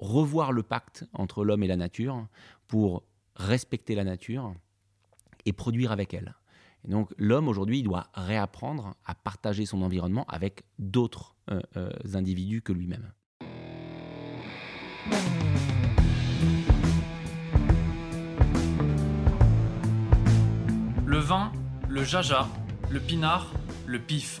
revoir le pacte entre l'homme et la nature pour respecter la nature et produire avec elle. Et donc l'homme aujourd'hui doit réapprendre à partager son environnement avec d'autres euh, euh, individus que lui-même. Le vin, le jaja, le pinard, le pif.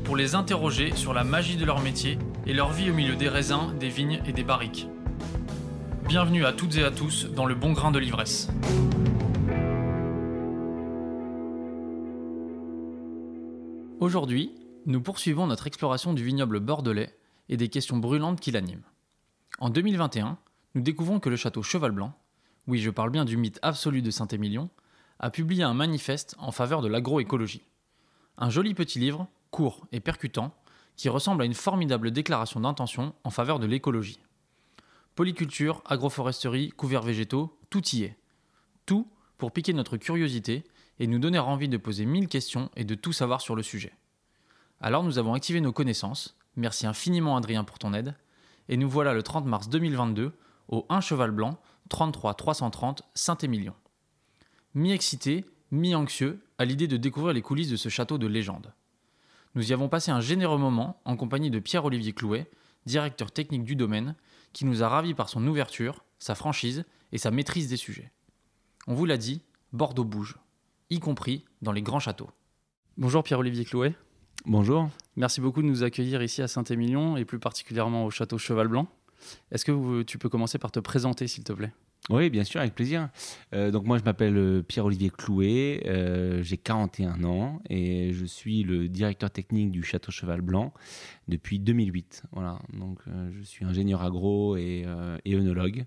pour les interroger sur la magie de leur métier et leur vie au milieu des raisins, des vignes et des barriques. Bienvenue à toutes et à tous dans le bon grain de l'ivresse. Aujourd'hui, nous poursuivons notre exploration du vignoble bordelais et des questions brûlantes qui l'animent. En 2021, nous découvrons que le château Cheval Blanc, oui je parle bien du mythe absolu de Saint-Émilion, a publié un manifeste en faveur de l'agroécologie. Un joli petit livre, court et percutant, qui ressemble à une formidable déclaration d'intention en faveur de l'écologie. Polyculture, agroforesterie, couverts végétaux, tout y est. Tout pour piquer notre curiosité et nous donner envie de poser mille questions et de tout savoir sur le sujet. Alors nous avons activé nos connaissances, merci infiniment Adrien pour ton aide, et nous voilà le 30 mars 2022 au 1 Cheval Blanc, 33 330 Saint-Émilion mi-excité, mi-anxieux à l'idée de découvrir les coulisses de ce château de légende. Nous y avons passé un généreux moment en compagnie de Pierre-Olivier Clouet, directeur technique du domaine, qui nous a ravis par son ouverture, sa franchise et sa maîtrise des sujets. On vous l'a dit, Bordeaux bouge, y compris dans les grands châteaux. Bonjour Pierre-Olivier Clouet. Bonjour. Merci beaucoup de nous accueillir ici à Saint-Émilion et plus particulièrement au château Cheval Blanc. Est-ce que tu peux commencer par te présenter s'il te plaît? Oui, bien sûr, avec plaisir. Euh, donc moi, je m'appelle euh, Pierre-Olivier Clouet, euh, j'ai 41 ans et je suis le directeur technique du Château Cheval Blanc depuis 2008. Voilà, donc je suis ingénieur agro et, et œnologue.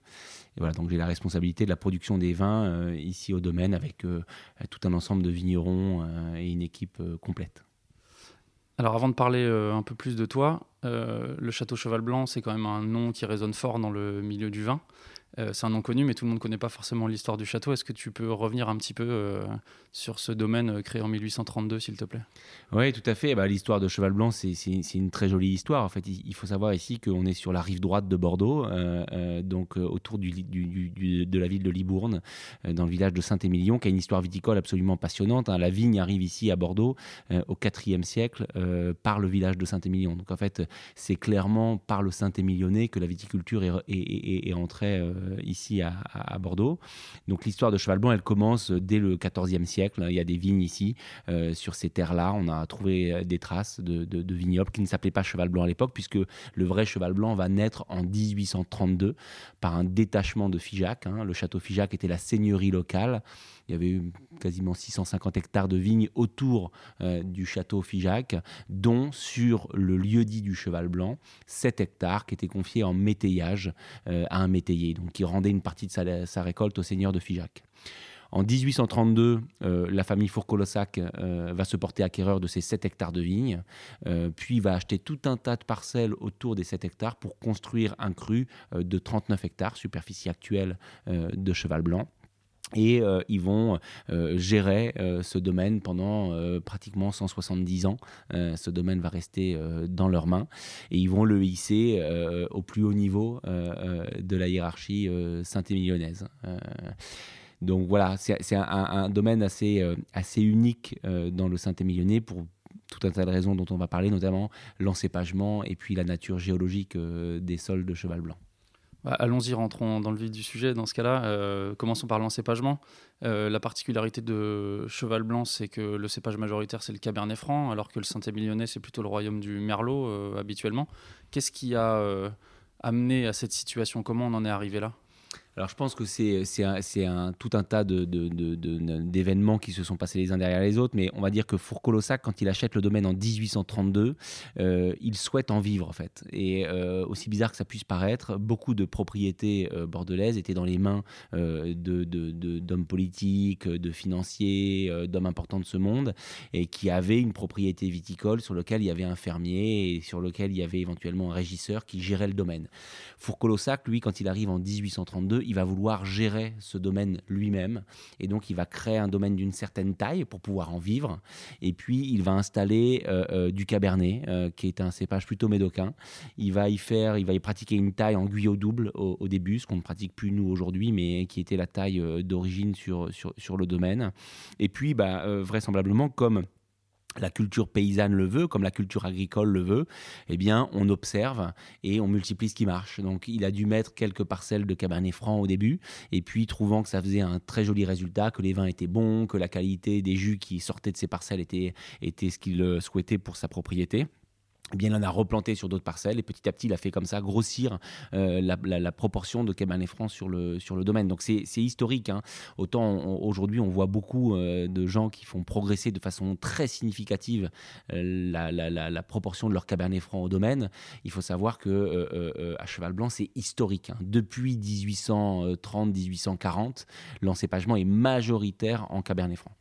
Et voilà, donc j'ai la responsabilité de la production des vins ici au domaine avec tout un ensemble de vignerons et une équipe complète. Alors avant de parler un peu plus de toi, le Château Cheval Blanc, c'est quand même un nom qui résonne fort dans le milieu du vin. Euh, c'est un nom connu, mais tout le monde ne connaît pas forcément l'histoire du château. Est-ce que tu peux revenir un petit peu euh, sur ce domaine euh, créé en 1832, s'il te plaît? Oui, tout à fait. Bah, l'histoire de Cheval Blanc, c'est une très jolie histoire. En fait, il faut savoir ici qu'on est sur la rive droite de Bordeaux, donc autour de la ville de Libourne, dans le village de Saint-Émilion, qui a une histoire viticole absolument passionnante. Hein. La vigne arrive ici à Bordeaux au IVe siècle par le village de Saint-Émilion. Donc en fait, c'est clairement par le Saint-Émilionnais que la viticulture est, entrée ici à, Bordeaux. Donc l'histoire de Cheval Blanc, elle commence dès le XIVe siècle. Il y a des vignes ici, euh, sur ces terres-là. On a trouvé euh, des traces de, vignobles qui ne s'appelaient pas Cheval Blanc à l'époque, puisque le vrai Cheval Blanc va naître en 1832 par un détachement de Figeac. Hein. Le château Figeac était la seigneurie locale. Il y avait eu quasiment 650 hectares de vignes autour du château Figeac, dont sur le lieu-dit du Cheval Blanc, 7 hectares qui étaient confiés en métayage à un métayer. Donc qui rendait une partie de sa, récolte au seigneur de Figeac. En 1832, euh, la famille Fourcolossac euh, va se porter acquéreur de ces 7 hectares de vignes, euh, puis va acheter tout un tas de parcelles autour des 7 hectares pour construire un cru de 39 hectares, superficie actuelle de Cheval Blanc. Et euh, ils vont euh, gérer euh, ce domaine pendant pratiquement 170 ans. ce domaine va rester dans leurs mains et ils vont le hisser au plus haut niveau de la hiérarchie saint-émilionnnaise. donc voilà, c'est un, domaine assez, assez unique dans le Saint-Émilionnais pour tout un tas de raisons dont on va parler, notamment l'encépagement et puis la nature géologique des sols de cheval blanc. Bah, allons-y, rentrons dans le vif du sujet. Dans ce cas-là, euh, commençons par l'encépagement. Euh, la particularité de Cheval Blanc, c'est que le cépage majoritaire, c'est le Cabernet Franc, alors que le Saint-Émilionnais, c'est plutôt le royaume du Merlot habituellement. Qu'est-ce qui a amené à cette situation? Comment on en est arrivé là? Alors je pense que c'est un, tout un tas d'événements qui se sont passés les uns derrière les autres, mais on va dire que Fourcolossac, quand il achète le domaine en 1832, euh, il souhaite en vivre en fait. Et euh, aussi bizarre que ça puisse paraître, beaucoup de propriétés euh, bordelaises étaient dans les mains d'hommes politiques, de financiers, d'hommes importants de ce monde, et qui avaient une propriété viticole sur laquelle il y avait un fermier et sur lequel il y avait éventuellement un régisseur qui gérait le domaine. Fourcolossac, lui, quand il arrive en 1832, il va vouloir gérer ce domaine lui-même. Et donc, il va créer un domaine d'une certaine taille pour pouvoir en vivre. Et puis, il va installer euh, euh, du cabernet, euh, qui est un cépage plutôt médocain. Il va y faire, il va y pratiquer une taille en guyot double au, début, ce qu'on ne pratique plus nous aujourd'hui, mais qui était la taille d'origine sur, sur, sur, le domaine. Et puis, bah, vraisemblablement, comme la culture paysanne le veut, comme la culture agricole le veut, eh bien, on observe et on multiplie ce qui marche. Donc, il a dû mettre quelques parcelles de cabernet franc au début, et puis, trouvant que ça faisait un très joli résultat, que les vins étaient bons, que la qualité des jus qui sortaient de ces parcelles était, était ce qu'il souhaitait pour sa propriété, eh bien, il en a replanté sur d'autres parcelles et petit à petit, il a fait comme ça grossir euh, la, proportion de Cabernet Franc sur le, sur le domaine. Donc, c'est historique. Hein. Autant aujourd'hui, on voit beaucoup euh, de gens qui font progresser de façon très significative euh, la, proportion de leur Cabernet Franc au domaine. Il faut savoir que à Cheval Blanc, c'est historique. Hein. Depuis 1830-1840, l'encépagement est majoritaire en Cabernet Franc.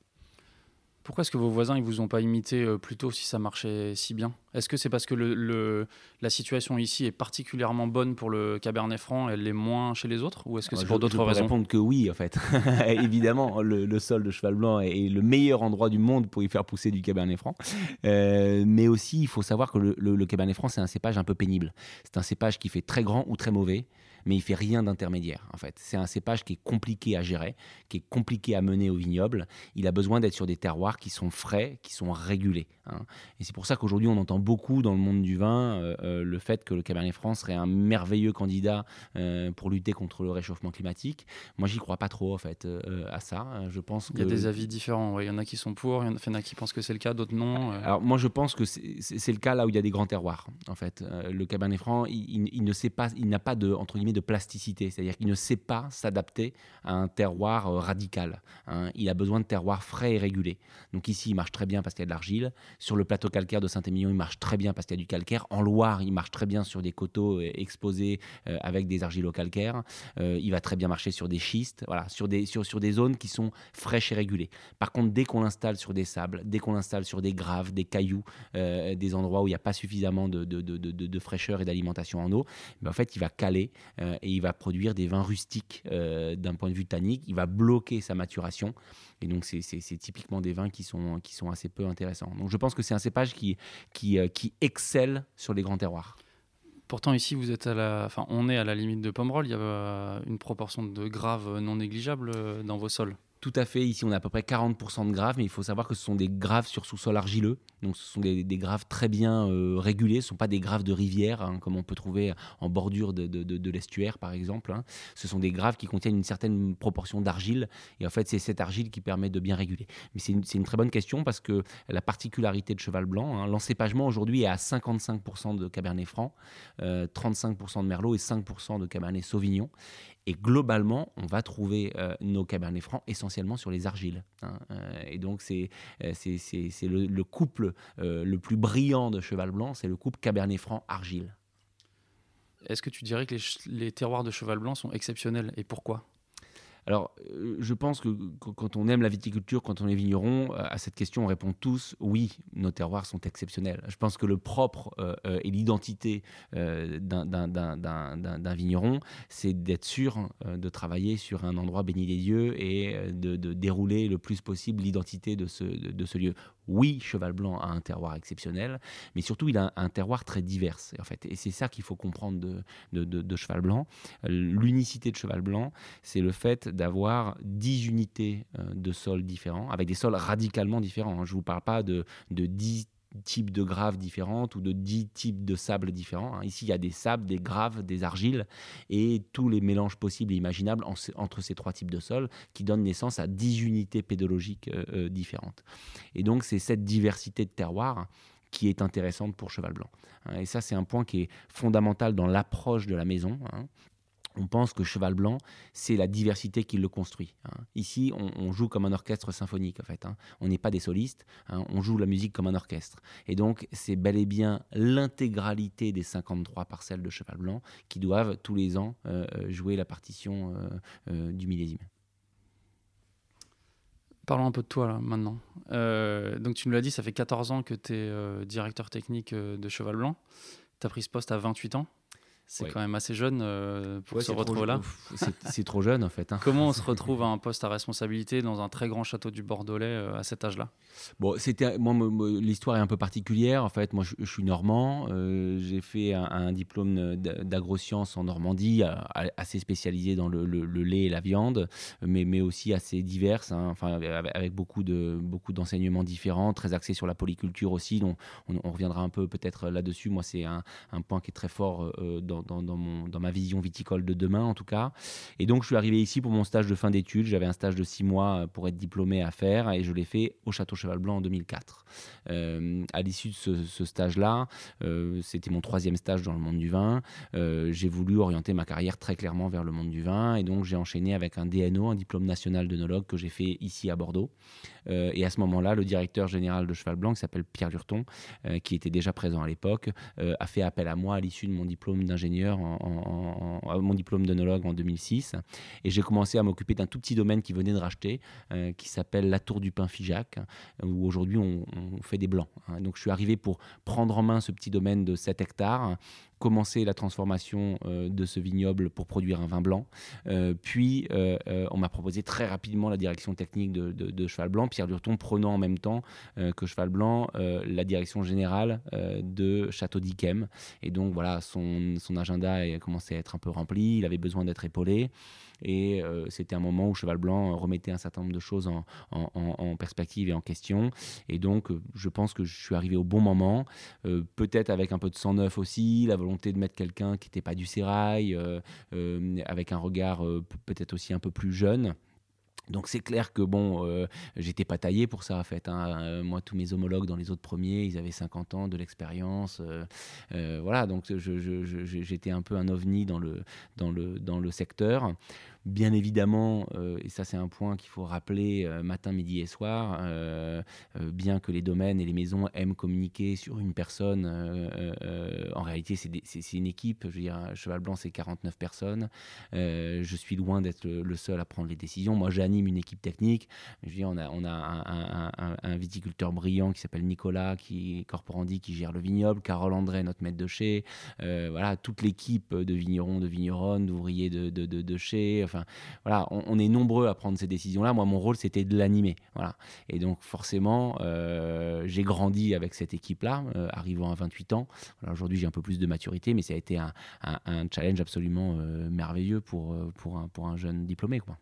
Pourquoi est-ce que vos voisins ils vous ont pas imité euh, plus tôt si ça marchait si bien? Est-ce que c'est parce que le, la situation ici est particulièrement bonne pour le Cabernet Franc, elle est moins chez les autres? Ou est-ce que c'est pour d'autres raisons? Je répondre que oui, en fait. Évidemment, le, sol de Cheval Blanc est, le meilleur endroit du monde pour y faire pousser du Cabernet Franc. Euh, mais aussi, il faut savoir que le, le Cabernet Franc, c'est un cépage un peu pénible. C'est un cépage qui fait très grand ou très mauvais mais il fait rien d'intermédiaire en fait. C'est un cépage qui est compliqué à gérer, qui est compliqué à mener au vignoble. Il a besoin d'être sur des terroirs qui sont frais, qui sont régulés. Hein. Et c'est pour ça qu'aujourd'hui on entend beaucoup dans le monde du vin euh, euh, le fait que le Cabernet Franc serait un merveilleux candidat euh, pour lutter contre le réchauffement climatique. Moi j'y crois pas trop en fait à ça. Je pense il y a des avis différents. Il y en a qui sont pour, il y en a qui pensent que c'est le cas, d'autres non. Alors moi je pense que c'est le cas là où il y a des grands terroirs en fait. le Cabernet Franc il, il ne sait pas, il n'a pas de entre guillemets de plasticité, c'est-à-dire qu'il ne sait pas s'adapter à un terroir euh, radical. Hein. Il a besoin de terroirs frais et régulés. Donc ici, il marche très bien parce qu'il y a de l'argile. Sur le plateau calcaire de Saint-Émilion, il marche très bien parce qu'il y a du calcaire. En Loire, il marche très bien sur des coteaux euh, exposés euh, avec des argilo-calcaires. il va très bien marcher sur des schistes, voilà, sur des, sur, sur des zones qui sont fraîches et régulées. Par contre, dès qu'on l'installe sur des sables, dès qu'on l'installe sur des graves, des cailloux, des endroits où il n'y a pas suffisamment de, de, de, de fraîcheur et d'alimentation en eau, ben, en fait, il va caler et il va produire des vins rustiques euh, d'un point de vue tannique. Il va bloquer sa maturation. Et donc, c'est typiquement des vins qui sont, assez peu intéressants. Donc, je pense que c'est un cépage qui, euh, qui excelle sur les grands terroirs. Pourtant, ici, vous êtes à la, enfin, on est à la limite de Pomerol. Il y a euh, une proportion de graves non négligeable dans vos sols. Tout à fait. Ici, on a à peu près 40% de graves, mais il faut savoir que ce sont des graves sur sous-sol argileux. Donc, ce sont des, graves très bien euh, régulés. Ce ne sont pas des graves de rivière, hein, comme on peut trouver en bordure de, l'estuaire, par exemple. Hein. Ce sont des graves qui contiennent une certaine proportion d'argile. Et en fait, c'est cette argile qui permet de bien réguler. Mais c'est une, très bonne question parce que la particularité de Cheval Blanc, hein, l'encépagement aujourd'hui est à 55% de Cabernet Franc, 35% euh, de Merlot et 5% de Cabernet Sauvignon. Et globalement, on va trouver euh, nos cabernets francs essentiellement sur les argiles. Hein. Euh, et donc, c'est euh, le, le, couple le plus brillant de Cheval Blanc, c'est le couple cabernet franc argile. Est-ce que tu dirais que les, les terroirs de Cheval Blanc sont exceptionnels et pourquoi? Alors, euh, je pense que quand on aime la viticulture, quand on est vigneron, euh, à cette question, on répond tous oui, nos terroirs sont exceptionnels. Je pense que le propre euh, et l'identité d'un vigneron, c'est d'être sûr de travailler sur un endroit béni des dieux et de, dérouler le plus possible l'identité de ce lieu oui, Cheval Blanc a un terroir exceptionnel, mais surtout il a un, terroir très divers. En fait. Et c'est ça qu'il faut comprendre de, Cheval Blanc. L'unicité de Cheval Blanc, c'est le fait d'avoir 10 unités euh, de sols différents, avec des sols radicalement différents. Hein. Je ne vous parle pas de, de 10 types de graves différentes ou de 10 types de sables différents. Hein. Ici, il y a des sables, des graves, des argiles et tous les mélanges possibles et imaginables entre ces trois types de sols qui donnent naissance à 10 unités pédologiques euh, euh, différentes. Et donc, c'est cette diversité de terroirs qui est intéressante pour Cheval Blanc. Hein. Et ça, c'est un point qui est fondamental dans l'approche de la maison. On pense que Cheval Blanc, c'est la diversité qui le construit. Hein. Ici, on, joue comme un orchestre symphonique, en fait. Hein. On n'est pas des solistes, hein. on joue la musique comme un orchestre. Et donc, c'est bel et bien l'intégralité des 53 parcelles de Cheval Blanc qui doivent tous les ans euh, euh, jouer la partition euh, du millésime. Parlons un peu de toi là maintenant. donc tu nous l'as dit, ça fait 14 ans que tu es directeur technique de Cheval Blanc. Tu as pris ce poste à 28 ans. C'est quand même assez jeune euh, pour se retrouver là. C'est trop jeune en fait. Hein. Comment on se retrouve à un poste à responsabilité dans un très grand château du Bordelais euh, à cet âge-là? Bon, c'était moi, l'histoire est un peu particulière en fait. Moi, je, suis normand. Euh, j'ai fait un, diplôme d'agrosciences en Normandie, assez spécialisé dans le, lait et la viande, mais, mais aussi assez diverse. Hein. enfin, avec beaucoup de beaucoup d'enseignements différents, très axés sur la polyculture aussi. Donc, on, reviendra un peu peut-être là-dessus. Moi, c'est un, un, point qui est très fort dans dans, ma vision viticole de demain, en tout cas. Et donc, je suis arrivé ici pour mon stage de fin d'études. J'avais un stage de six mois euh, pour être diplômé à faire et je l'ai fait au Château Cheval Blanc en 2004. Euh, à l'issue de ce, stage-là, euh, c'était mon troisième stage dans le monde du vin. j'ai voulu orienter ma carrière très clairement vers le monde du vin et donc j'ai enchaîné avec un DNO, un diplôme national d'œnologue que j'ai fait ici à Bordeaux. et à ce moment-là, le directeur général de Cheval Blanc, qui s'appelle Pierre Lurton, qui était déjà présent à l'époque, a fait appel à moi à l'issue de mon diplôme d'ingénieur en, mon diplôme d'onologue en 2006. Et j'ai commencé à m'occuper d'un tout petit domaine qui venait de racheter, euh, qui s'appelle la Tour du Pin Figeac, où aujourd'hui on, fait des blancs. Hein. Donc je suis arrivé pour prendre en main ce petit domaine de 7 hectares, commencer la transformation euh, de ce vignoble pour produire un vin blanc. Euh, puis, euh, on m'a proposé très rapidement la direction technique de, Cheval Blanc, Pierre Durton prenant en même temps que Cheval Blanc la direction générale de Château d'Yquem. Et donc, voilà, son, son agenda a commencé à être un peu rempli, il avait besoin d'être épaulé. Et euh, c'était un moment où Cheval Blanc remettait un certain nombre de choses en, perspective et en question. Et donc, euh, je pense que je suis arrivé au bon moment, euh, peut-être avec un peu de sang neuf aussi, la volonté de mettre quelqu'un qui n'était pas du sérail, avec un regard peut-être aussi un peu plus jeune. Donc c'est clair que bon, euh, j'étais pas taillé pour ça en fait. Hein. Euh, moi, tous mes homologues dans les autres premiers, ils avaient 50 ans, de l'expérience, euh, voilà. Donc j'étais un peu un ovni dans le secteur. Bien évidemment, et ça c'est un point qu'il faut rappeler matin, midi et soir, bien que les domaines et les maisons aiment communiquer sur une personne, en réalité c'est une équipe. Je veux dire, Cheval Blanc c'est 49 personnes. je suis loin d'être le, seul à prendre les décisions. Moi, j'ai une équipe technique. Je on a, on a un, viticulteur brillant qui s'appelle Nicolas, qui Corporandi, qui gère le vignoble, Carole André, notre maître de chez, euh, voilà, toute l'équipe de vignerons, de vigneronnes, d'ouvriers de, de, de, chez. Voilà, on, est nombreux à prendre ces décisions-là. Moi, mon rôle, c'était de l'animer. Voilà. Et donc, forcément, euh, j'ai grandi avec cette équipe-là, euh, arrivant à 28 ans. Aujourd'hui, j'ai un peu plus de maturité, mais ça a été un, challenge absolument merveilleux pour, pour, un, pour un jeune diplômé. Quoi.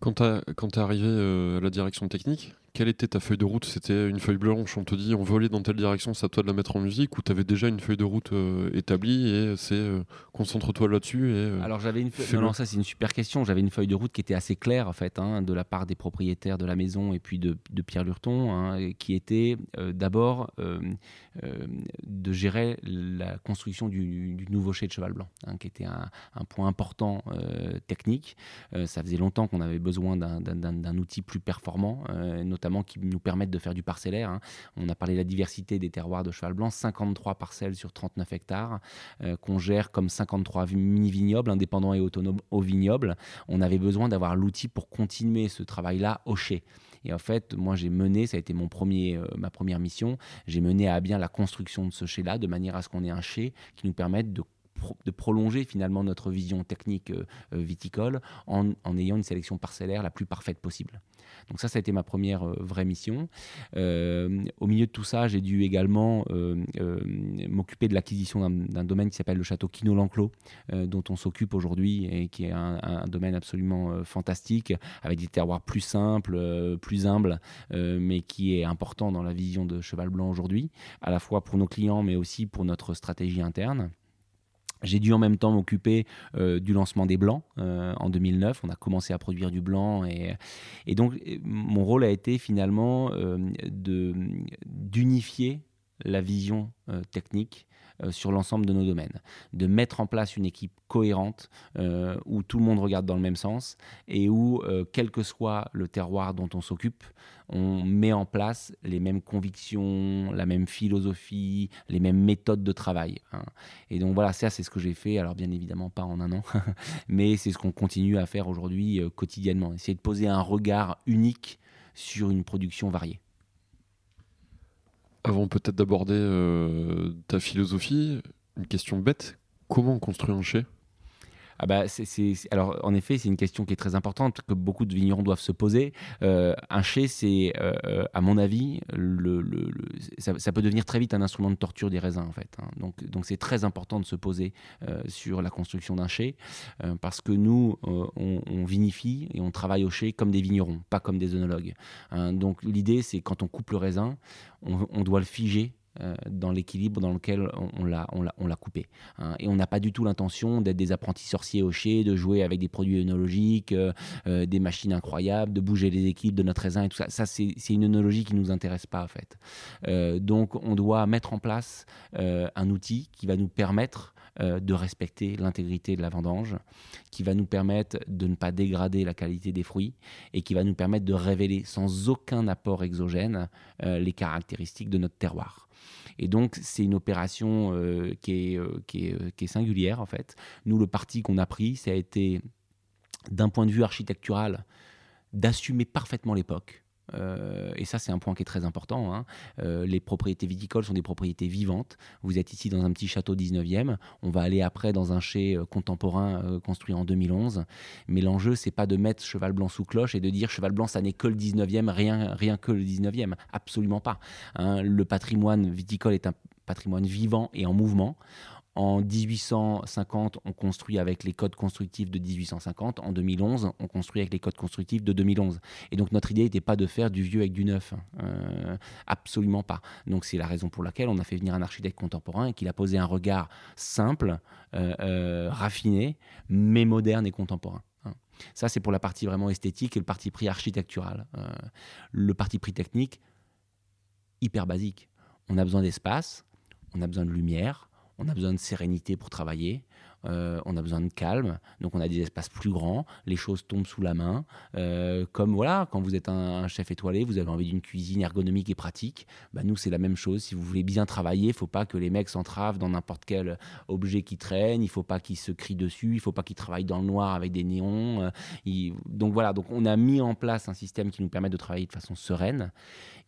Quand tu es arrivé euh, à la direction technique, quelle était ta feuille de route? C'était une feuille blanche, on te dit on veut aller dans telle direction, c'est à toi de la mettre en musique, ou tu avais déjà une feuille de route euh, établie et c'est euh, concentre-toi là-dessus et, euh, Alors j'avais une feuille... non, ça c'est une super question. J'avais une feuille de route qui était assez claire en fait, hein, de la part des propriétaires de la maison et puis de, Pierre Lurton, hein, qui était d'abord de gérer la construction du, nouveau chai de Cheval Blanc, hein, qui était un, un point important technique. ça faisait longtemps qu'on avait besoin d'un outil plus performant, notamment qui nous permettent de faire du parcellaire. Hein. On a parlé de la diversité des terroirs de cheval blanc, 53 parcelles sur 39 hectares euh, qu'on gère comme 53 mini-vignobles indépendants et autonomes au vignoble. On avait besoin d'avoir l'outil pour continuer ce travail-là au chai. Et en fait, moi, j'ai mené, ça a été mon premier, euh, ma première mission, j'ai mené à bien la construction de ce chai-là, de manière à ce qu'on ait un chai qui nous permette de de prolonger finalement notre vision technique euh, viticole en, ayant une sélection parcellaire la plus parfaite possible. Donc ça, ça a été ma première euh, vraie mission. Euh, au milieu de tout ça, j'ai dû également euh, m'occuper de l'acquisition d'un domaine qui s'appelle le château Quinault-L'Enclos, dont on s'occupe aujourd'hui et qui est un, domaine absolument fantastique, avec des terroirs plus simples, plus humbles, mais qui est important dans la vision de Cheval Blanc aujourd'hui, à la fois pour nos clients, mais aussi pour notre stratégie interne. J'ai dû en même temps m'occuper euh, du lancement des blancs euh, en 2009. On a commencé à produire du blanc et, donc mon rôle a été finalement euh, d'unifier la vision technique sur l'ensemble de nos domaines, de mettre en place une équipe cohérente où tout le monde regarde dans le même sens et où, quel que soit le terroir dont on s'occupe, on met en place les mêmes convictions, la même philosophie, les mêmes méthodes de travail. Hein. Et donc voilà, ça c'est ce que j'ai fait, alors bien évidemment pas en un an, mais c'est ce qu'on continue à faire aujourd'hui euh, quotidiennement, essayer de poser un regard unique sur une production variée. Avant peut-être d'aborder euh, ta philosophie, une question bête, comment construire un chai? Ah bah, alors, en effet, c'est une question qui est très importante que beaucoup de vignerons doivent se poser. Euh, un chai, c'est, euh, euh, à mon avis, ça, peut devenir très vite un instrument de torture des raisins, en fait. Hein. Donc, c'est très important de se poser sur la construction d'un chai, parce que nous, on, vinifie et on travaille au chai comme des vignerons, pas comme des œnologues. Hein. Donc, l'idée, c'est quand on coupe le raisin, on, doit le figer euh, dans l'équilibre dans lequel on, l'a, on, l'a, coupé. Hein. Et on n'a pas du tout l'intention d'être des apprentis sorciers au chai, de jouer avec des produits œnologiques, euh, euh, des machines incroyables, de bouger les équipes de notre raisin et tout ça. Ça, c'est, une œnologie qui ne nous intéresse pas, en fait. donc, on doit mettre en place un outil qui va nous permettre de respecter l'intégrité de la vendange, qui va nous permettre de ne pas dégrader la qualité des fruits et qui va nous permettre de révéler sans aucun apport exogène les caractéristiques de notre terroir. Et donc, c'est une opération euh, qui, est, euh, euh, qui, est, singulière, en fait. Nous, le parti qu'on a pris, ça a été, d'un point de vue architectural, d'assumer parfaitement l'époque. Euh, et ça, c'est un point qui est très important. Hein. Euh, les propriétés viticoles sont des propriétés vivantes. Vous êtes ici dans un petit château 19e. On va aller après dans un chai euh, contemporain construit en 2011. Mais l'enjeu, c'est pas de mettre Cheval Blanc sous cloche et de dire Cheval Blanc, ça n'est que le 19e, rien, rien que le 19e. Absolument pas. Hein. Le patrimoine viticole est un patrimoine vivant et en mouvement. En 1850, on construit avec les codes constructifs de 1850. En 2011, on construit avec les codes constructifs de 2011. Et donc notre idée n'était pas de faire du vieux avec du neuf. Euh, absolument pas. Donc c'est la raison pour laquelle on a fait venir un architecte contemporain et qu'il a posé un regard simple, euh, euh, raffiné, mais moderne et contemporain. Hein. Ça, c'est pour la partie vraiment esthétique et le parti pris architectural. le parti pris technique, hyper basique. On a besoin d'espace, on a besoin de lumière, on a besoin de sérénité pour travailler, euh, on a besoin de calme, donc on a des espaces plus grands, les choses tombent sous la main. Euh, comme voilà, quand vous êtes un, chef étoilé, vous avez envie d'une cuisine ergonomique et pratique. Bah, nous, c'est la même chose. Si vous voulez bien travailler, il faut pas que les mecs s'entravent dans n'importe quel objet qui traîne, il faut pas qu'ils se crient dessus, il faut pas qu'ils travaillent dans le noir avec des néons. Euh, donc voilà, donc on a mis en place un système qui nous permet de travailler de façon sereine.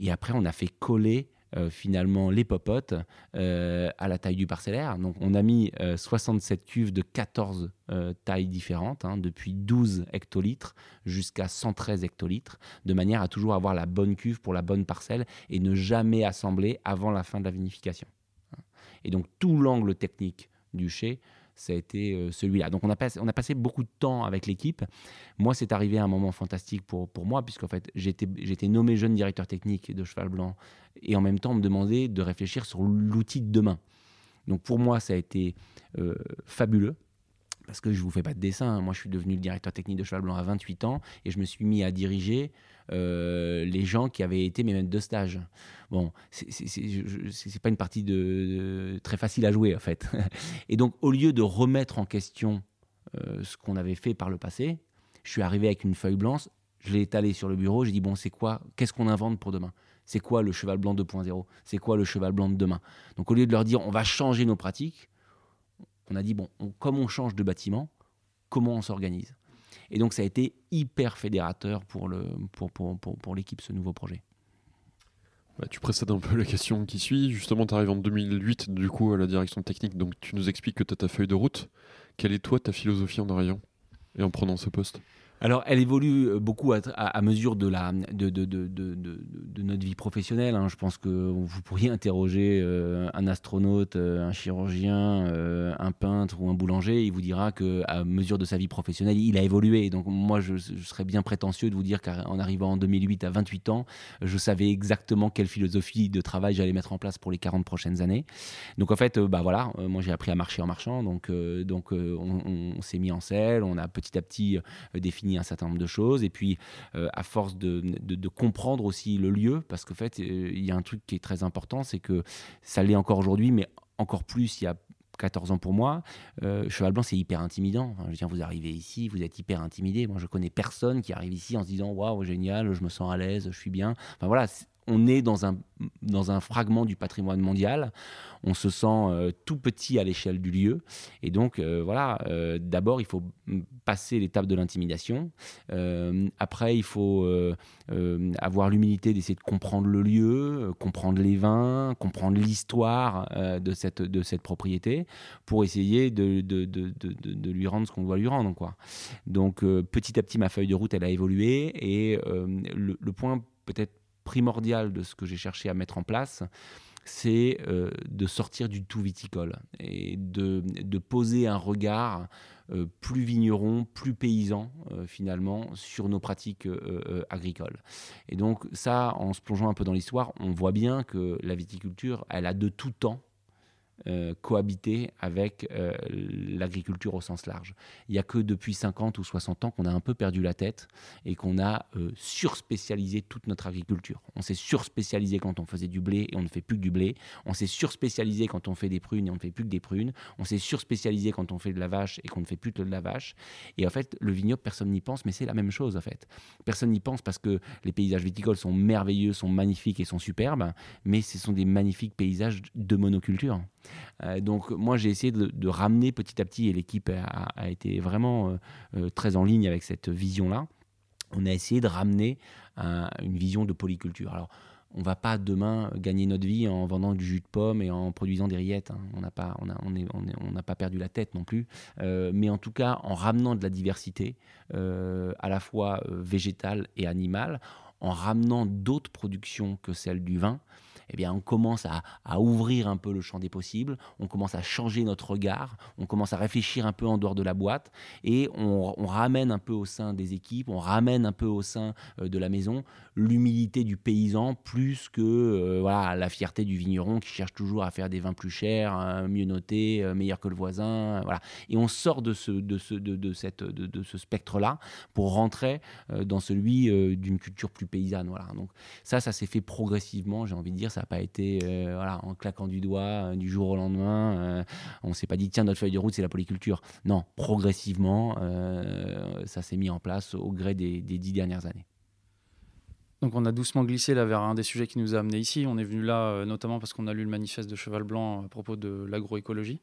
Et après, on a fait coller finalement les popotes euh, à la taille du parcellaire. Donc on a mis 67 euh, cuves de 14 tailles différentes, hein, depuis 12 hectolitres jusqu'à 113 hectolitres, de manière à toujours avoir la bonne cuve pour la bonne parcelle et ne jamais assembler avant la fin de la vinification. Et donc tout l'angle technique du chai ça a été euh, celui-là. Donc on a, passé, beaucoup de temps avec l'équipe. Moi, c'est arrivé à un moment fantastique pour, pour moi, puisqu'en fait, j'étais nommé jeune directeur technique de Cheval Blanc, et en même temps, on me demandait de réfléchir sur l'outil de demain. Donc pour moi, ça a été euh, fabuleux parce que je vous fais pas de dessin. Hein. Moi, je suis devenu le directeur technique de Cheval Blanc à 28 ans et je me suis mis à diriger euh, les gens qui avaient été mes maîtres de stage. Bon, c'est pas une partie de, très facile à jouer en fait. Et donc, au lieu de remettre en question euh, ce qu'on avait fait par le passé, je suis arrivé avec une feuille blanche, je l'ai étalée sur le bureau, j'ai dit bon, c'est quoi Qu'est-ce qu'on invente pour demain? C'est quoi le cheval blanc 2.0 C'est quoi le cheval blanc de demain? Donc, au lieu de leur dire on va changer nos pratiques, on a dit, bon, comme on change de bâtiment, comment on s'organise? Et donc ça a été hyper fédérateur pour, l'équipe, ce nouveau projet. Bah, tu précèdes un peu la question qui suit. Justement, tu arrives en 2008 du coup à la direction technique, donc tu nous expliques que tu as ta feuille de route. Quelle est toi ta philosophie en arrivant et en prenant ce poste? Alors, elle évolue euh, beaucoup à, mesure de, la, de, de, de, de notre vie professionnelle. Hein. Je pense que vous pourriez interroger euh, un astronaute, euh, un chirurgien, un peintre ou un boulanger. Il vous dira qu'à mesure de sa vie professionnelle, il a évolué. Donc, moi, je, serais bien prétentieux de vous dire qu'en arrivant en 2008 à 28 ans, je savais exactement quelle philosophie de travail j'allais mettre en place pour les 40 prochaines années. Donc, en fait, bah voilà, moi, j'ai appris à marcher en marchant. Donc, donc on, on s'est mis en selle. On a petit à petit défini un certain nombre de choses. Et puis, euh, à force de, comprendre aussi le lieu, parce qu'en fait, euh, il y a un truc qui est très important, c'est que ça l'est encore aujourd'hui, mais encore plus il y a 14 ans pour moi. Euh, Cheval Blanc, c'est hyper intimidant. je veux dire, vous arrivez ici, vous êtes hyper intimidé. Moi, je connais personne qui arrive ici en se disant Waouh, génial, je me sens à l'aise, je suis bien. Enfin voilà, on est dans un, dans un fragment du patrimoine mondial. On se sent euh, tout petit à l'échelle du lieu. Et donc, euh, voilà, euh, d'abord, il faut passer l'étape de l'intimidation. après, il faut avoir l'humilité d'essayer de comprendre le lieu, comprendre les vins, comprendre l'histoire de, cette, de cette propriété pour essayer de, de, de lui rendre ce qu'on doit lui rendre. Quoi. Donc, petit à petit, ma feuille de route, elle a évolué. Et le point peut-être primordial de ce que j'ai cherché à mettre en place, c'est euh, de sortir du tout viticole et de, de poser un regard euh, plus vigneron, plus paysan euh, finalement sur nos pratiques agricoles. Et donc ça, en se plongeant un peu dans l'histoire, on voit bien que la viticulture, elle a de tout temps euh, cohabiter avec euh, l'agriculture au sens large. Il n'y a que depuis 50 ou 60 ans qu'on a un peu perdu la tête et qu'on a euh, surspécialisé toute notre agriculture. On s'est surspécialisé quand on faisait du blé et on ne fait plus que du blé. On s'est surspécialisé quand on fait des prunes et on ne fait plus que des prunes. On s'est surspécialisé quand on fait de la vache et qu'on ne fait plus que de la vache. Et en fait, le vignoble, personne n'y pense, mais c'est la même chose en fait. Personne n'y pense parce que les paysages viticoles sont merveilleux, sont magnifiques et sont superbes, mais ce sont des magnifiques paysages de monoculture. Euh, donc moi j'ai essayé de, ramener petit à petit, et l'équipe a, été vraiment euh, euh, très en ligne avec cette vision-là, on a essayé de ramener une vision de polyculture. Alors on va pas demain gagner notre vie en vendant du jus de pomme et en produisant des rillettes. Hein. On n'a pas, on, pas perdu la tête non plus. mais en tout cas, en ramenant de la diversité, à la fois végétale et animale, en ramenant d'autres productions que celles du vin, eh bien, on commence à, ouvrir un peu le champ des possibles, on commence à changer notre regard, on commence à réfléchir un peu en dehors de la boîte et on, ramène un peu au sein des équipes, on ramène un peu au sein euh, de la maison l'humilité du paysan plus que euh, la fierté du vigneron qui cherche toujours à faire des vins plus chers, hein, mieux notés, euh, meilleurs que le voisin. voilà. Et on sort de ce, spectre-là pour rentrer dans celui d'une culture plus paysanne. Voilà. Donc ça, ça s'est fait progressivement, j'ai envie de dire n'a pas été euh, voilà, en claquant du doigt euh, du jour au lendemain. Euh, on s'est pas dit, tiens, notre feuille de route, c'est la polyculture. Non, progressivement, ça s'est mis en place au gré des, dix dernières années. Donc on a doucement glissé là vers un des sujets qui nous a amenés ici. On est venu là notamment parce qu'on a lu le manifeste de Cheval Blanc à propos de l'agroécologie.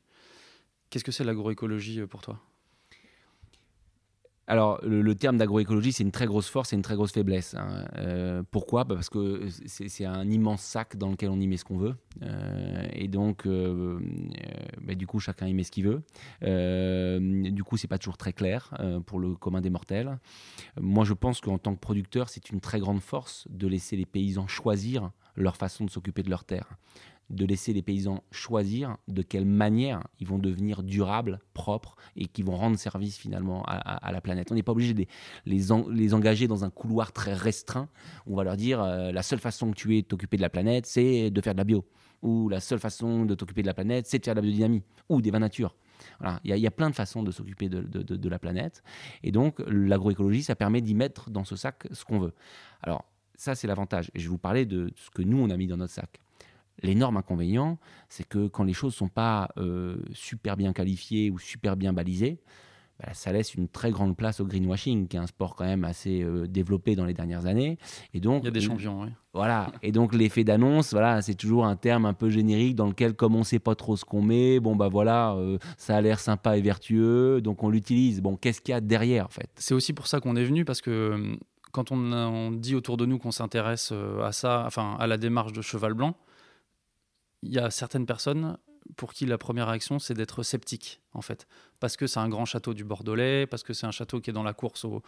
Qu'est-ce que c'est l'agroécologie pour toi? Alors, le, terme d'agroécologie, c'est une très grosse force et une très grosse faiblesse. Hein. Euh, pourquoi? Bah, Parce que c'est un immense sac dans lequel on y met ce qu'on veut. Euh, et donc, euh, bah, du coup, chacun y met ce qu'il veut. du coup, c'est pas toujours très clair pour le commun des mortels. Moi, je pense qu'en tant que producteur, c'est une très grande force de laisser les paysans choisir leur façon de s'occuper de leur terre de laisser les paysans choisir de quelle manière ils vont devenir durables, propres et qui vont rendre service finalement à, la planète. On n'est pas obligé de les, engager dans un couloir très restreint on va leur dire euh, la seule façon que tu aies de t'occuper de la planète, c'est de faire de la bio. Ou la seule façon de t'occuper de la planète, c'est de faire de la biodynamie. Ou des vins nature. Voilà. Il, y a, plein de façons de s'occuper de, de, la planète. Et donc, l'agroécologie, ça permet d'y mettre dans ce sac ce qu'on veut. Alors, ça, c'est l'avantage. Et je vais vous parler de ce que nous, on a mis dans notre sac. L'énorme inconvénient, c'est que quand les choses ne sont pas euh, super bien qualifiées ou super bien balisées, bah, ça laisse une très grande place au greenwashing, qui est un sport quand même assez euh, développé dans les dernières années. Et donc, Il y a des champions, oui. Voilà. Et donc l'effet d'annonce, voilà, c'est toujours un terme un peu générique dans lequel, comme on ne sait pas trop ce qu'on met, bon bah voilà, euh, ça a l'air sympa et vertueux, donc on l'utilise. Bon, qu'est-ce qu'il y a derrière en fait? C'est aussi pour ça qu'on est venu parce que quand on, on dit autour de nous qu'on s'intéresse à ça, enfin à la démarche de Cheval Blanc, il y a certaines personnes pour qui la première réaction, c'est d'être sceptique, en fait. Parce que c'est un grand château du Bordelais, parce que c'est un château qui est dans la course au,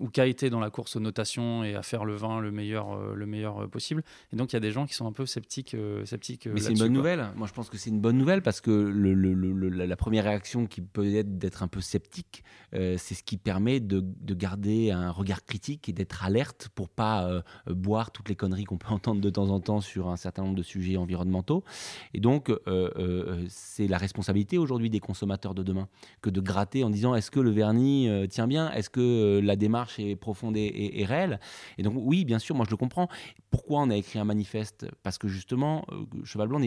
ou qui a été dans la course aux notations et à faire le vin le meilleur, euh, le meilleur euh, possible. Et donc, il y a des gens qui sont un peu sceptiques. Euh, sceptiques Mais c'est une bonne nouvelle. Moi, je pense que c'est une bonne nouvelle parce que le, la première réaction qui peut être d'être un peu sceptique, c'est ce qui permet de, de, garder un regard critique et d'être alerte pour pas boire toutes les conneries qu'on peut entendre de temps en temps sur un certain nombre de sujets environnementaux. Et donc, c'est la responsabilité aujourd'hui des consommateurs de demain que de gratter en disant est-ce que le vernis euh, tient bien? Est-ce que euh, la démarche est profonde et, réelle? Et donc, oui, bien sûr, moi je le comprends. Pourquoi on a écrit un manifeste? Parce que justement, Cheval Blanc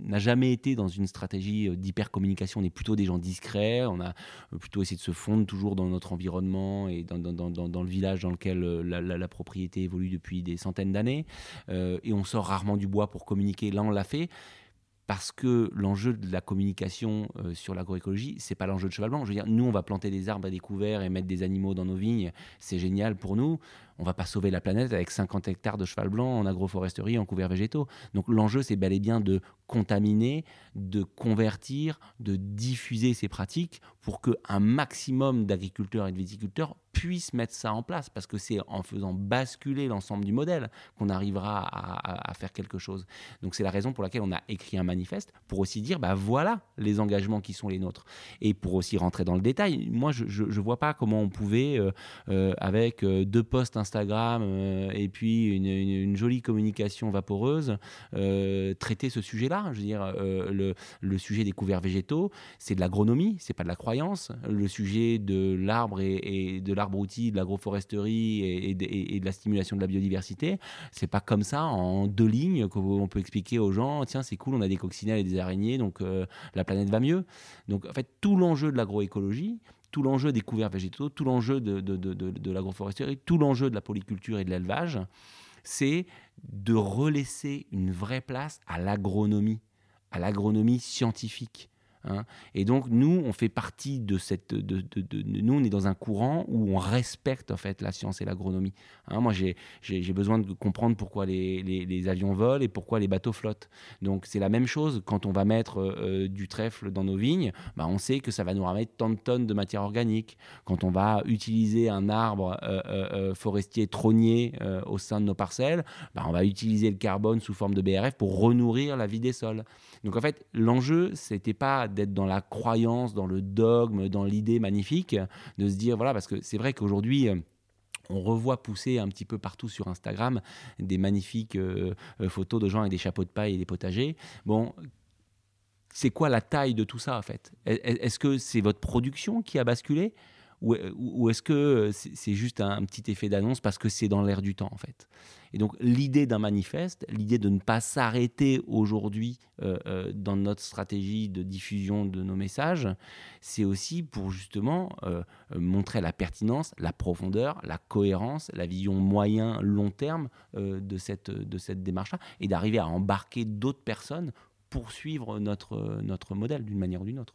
n'a jamais été dans une stratégie d'hyper-communication. On est plutôt des gens discrets. On a plutôt essayé de se fondre toujours dans notre environnement et dans, le village dans lequel la, propriété évolue depuis des centaines d'années. et on sort rarement du bois pour communiquer. Là, on l'a fait parce que l'enjeu de la communication euh, sur l'agroécologie, c'est pas l'enjeu de cheval blanc. Je veux dire, nous, on va planter des arbres à découvert et mettre des animaux dans nos vignes, c'est génial pour nous. On va pas sauver la planète avec 50 hectares de cheval blanc en agroforesterie, en couverts végétaux. Donc l'enjeu, c'est bel et bien de contaminer, de convertir, de diffuser ces pratiques pour qu'un maximum d'agriculteurs et de viticulteurs puissent mettre ça en place, parce que c'est en faisant basculer l'ensemble du modèle qu'on arrivera à, faire quelque chose. Donc c'est la raison pour laquelle on a écrit un manifeste, pour aussi dire, bah voilà les engagements qui sont les nôtres. Et pour aussi rentrer dans le détail, moi je ne vois pas comment on pouvait, euh, euh, avec euh, deux posts Instagram et puis une, jolie communication vaporeuse, traiter ce sujet-là. Je veux dire, le, sujet des couverts végétaux, c'est de l'agronomie, c'est pas de la croyance. Le sujet de l'arbre et, de l'arbre outil, de l'agroforesterie et, de la stimulation de la biodiversité. C'est pas comme ça en deux lignes qu'on peut expliquer aux gens tiens, c'est cool, on a des coccinelles et des araignées, donc euh, la planète va mieux. Donc en fait, tout l'enjeu de l'agroécologie, tout l'enjeu des couverts végétaux, tout l'enjeu de, de l'agroforesterie, tout l'enjeu de la polyculture et de l'élevage, c'est de relaisser une vraie place à l'agronomie, à l'agronomie scientifique. Hein. Et donc, nous, on fait partie de cette. De, nous, on est dans un courant où on respecte en fait la science et l'agronomie. Hein. moi, j'ai besoin de comprendre pourquoi les, les, avions volent et pourquoi les bateaux flottent. Donc, c'est la même chose quand on va mettre euh, euh, du trèfle dans nos vignes. Bah, on sait que ça va nous ramener tant de tonnes de matière organique. Quand on va utiliser un arbre euh, forestier trônier au sein de nos parcelles, bah, on va utiliser le carbone sous forme de BRF pour renourrir la vie des sols. Donc, en fait, l'enjeu, c'était pas d'être dans la croyance, dans le dogme, dans l'idée magnifique, de se dire, voilà, parce que c'est vrai qu'aujourd'hui, euh, on revoit pousser un petit peu partout sur Instagram des magnifiques euh, euh, photos de gens avec des chapeaux de paille et des potagers. Bon, c'est quoi la taille de tout ça en fait? Est-ce que c'est votre production qui a basculé? Ou, est-ce que c'est juste un, petit effet d'annonce parce que c'est dans l'air du temps en fait? Et donc l'idée d'un manifeste, l'idée de ne pas s'arrêter aujourd'hui euh, euh, dans notre stratégie de diffusion de nos messages, c'est aussi pour justement euh, montrer la pertinence, la profondeur, la cohérence, la vision moyen-long terme de cette, de cette démarche-là et d'arriver à embarquer d'autres personnes pour suivre notre, notre modèle d'une manière ou d'une autre.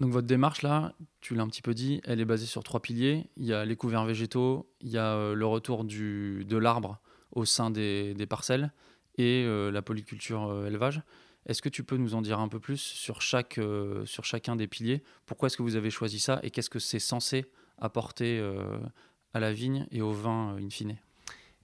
Donc votre démarche là, tu l'as un petit peu dit, elle est basée sur trois piliers. Il y a les couverts végétaux, il y a euh, le retour du, de l'arbre au sein des, parcelles et euh, la polyculture euh, élevage. Est-ce que tu peux nous en dire un peu plus sur, chaque, sur chacun des piliers? Pourquoi est-ce que vous avez choisi ça et qu'est-ce que c'est censé apporter à la vigne et au vin in fine?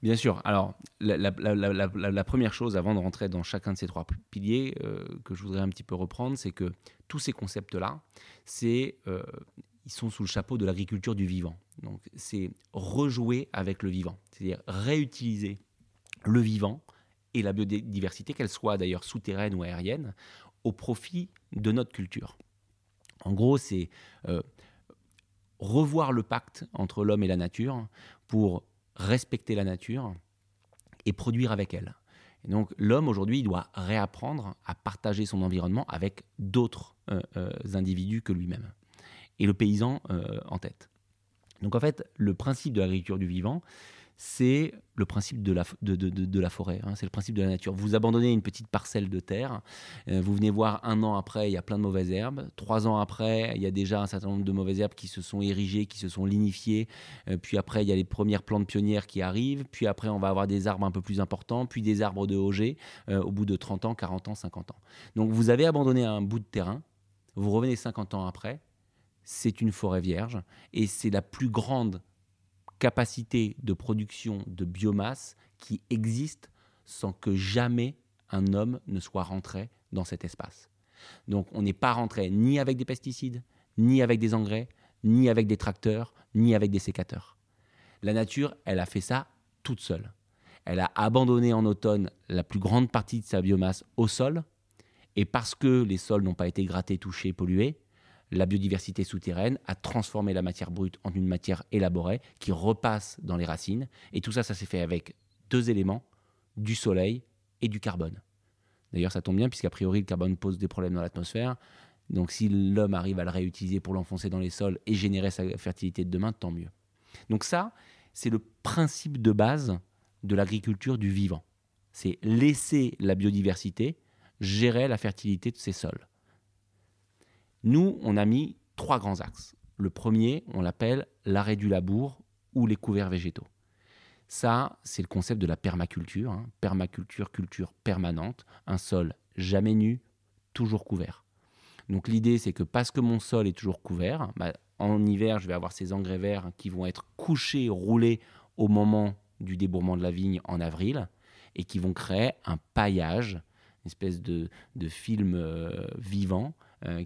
Bien sûr. Alors, la, première chose, avant de rentrer dans chacun de ces trois piliers, que je voudrais un petit peu reprendre, c'est que tous ces concepts-là, c'est, euh, ils sont sous le chapeau de l'agriculture du vivant. Donc, c'est rejouer avec le vivant, c'est-à-dire réutiliser le vivant et la biodiversité, qu'elle soit d'ailleurs souterraine ou aérienne, au profit de notre culture. En gros, c'est euh, revoir le pacte entre l'homme et la nature pour respecter la nature et produire avec elle donc l'homme aujourd'hui doit réapprendre à partager son environnement avec d'autres euh, euh, individus que lui-même. Et le paysan euh, en tête. Donc en fait, le principe de l'agriculture du vivant, c'est le principe de la, forêt, hein. c'est le principe de la nature. Vous abandonnez une petite parcelle de terre, euh, vous venez voir un an après, il y a plein de mauvaises herbes, trois ans après, il y a déjà un certain nombre de mauvaises herbes qui se sont érigées, qui se sont lignifiées, euh, puis après, il y a les premières plantes pionnières qui arrivent, puis après, on va avoir des arbres un peu plus importants, puis des arbres de Auger euh, au bout de 30 ans, 40 ans, 50 ans. Donc vous avez abandonné un bout de terrain, vous revenez 50 ans après, c'est une forêt vierge, et c'est la plus grande capacité de production de biomasse qui existe sans que jamais un homme ne soit rentré dans cet espace. Donc on n'est pas rentré ni avec des pesticides, ni avec des engrais, ni avec des tracteurs, ni avec des sécateurs. La nature, elle a fait ça toute seule. Elle a abandonné en automne la plus grande partie de sa biomasse au sol Et parce que les sols n'ont pas été grattés, touchés, pollués, la biodiversité souterraine a transformé la matière brute en une matière élaborée qui repasse dans les racines. Et tout ça, ça s'est fait avec deux éléments, du soleil et du carbone. D'ailleurs, ça tombe bien, puisqu'a priori, le carbone pose des problèmes dans l'atmosphère. Donc, si l'homme arrive à le réutiliser pour l'enfoncer dans les sols et générer sa fertilité de demain, tant mieux. Donc, ça, c'est le principe de base de l'agriculture du vivant. C'est laisser la biodiversité gérer la fertilité de ces sols. Nous, on a mis trois grands axes. Le premier, on l'appelle l'arrêt du labour ou les couverts végétaux. Ça, c'est le concept de la permaculture. hein. Permaculture, culture permanente. Un sol jamais nu, toujours couvert. Donc l'idée, c'est que parce que mon sol est toujours couvert, bah, en hiver, je vais avoir ces engrais verts qui vont être couchés, roulés au moment du débourrement de la vigne en avril, et qui vont créer un paillage, une espèce de, film euh, vivant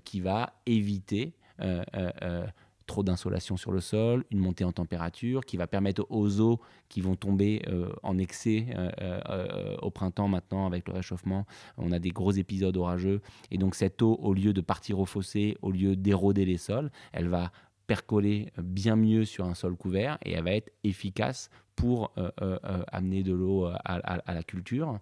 qui va éviter euh, euh, euh, trop d'insolation sur le sol, une montée en température, qui va permettre aux eaux qui vont tomber euh, en excès euh, euh, euh, au printemps maintenant avec le réchauffement. On a des gros épisodes orageux. Et donc cette eau, au lieu de partir au fossé, au lieu d'éroder les sols, elle va percoler bien mieux sur un sol couvert et elle va être efficace pour euh, euh, euh, amener de l'eau à la culture.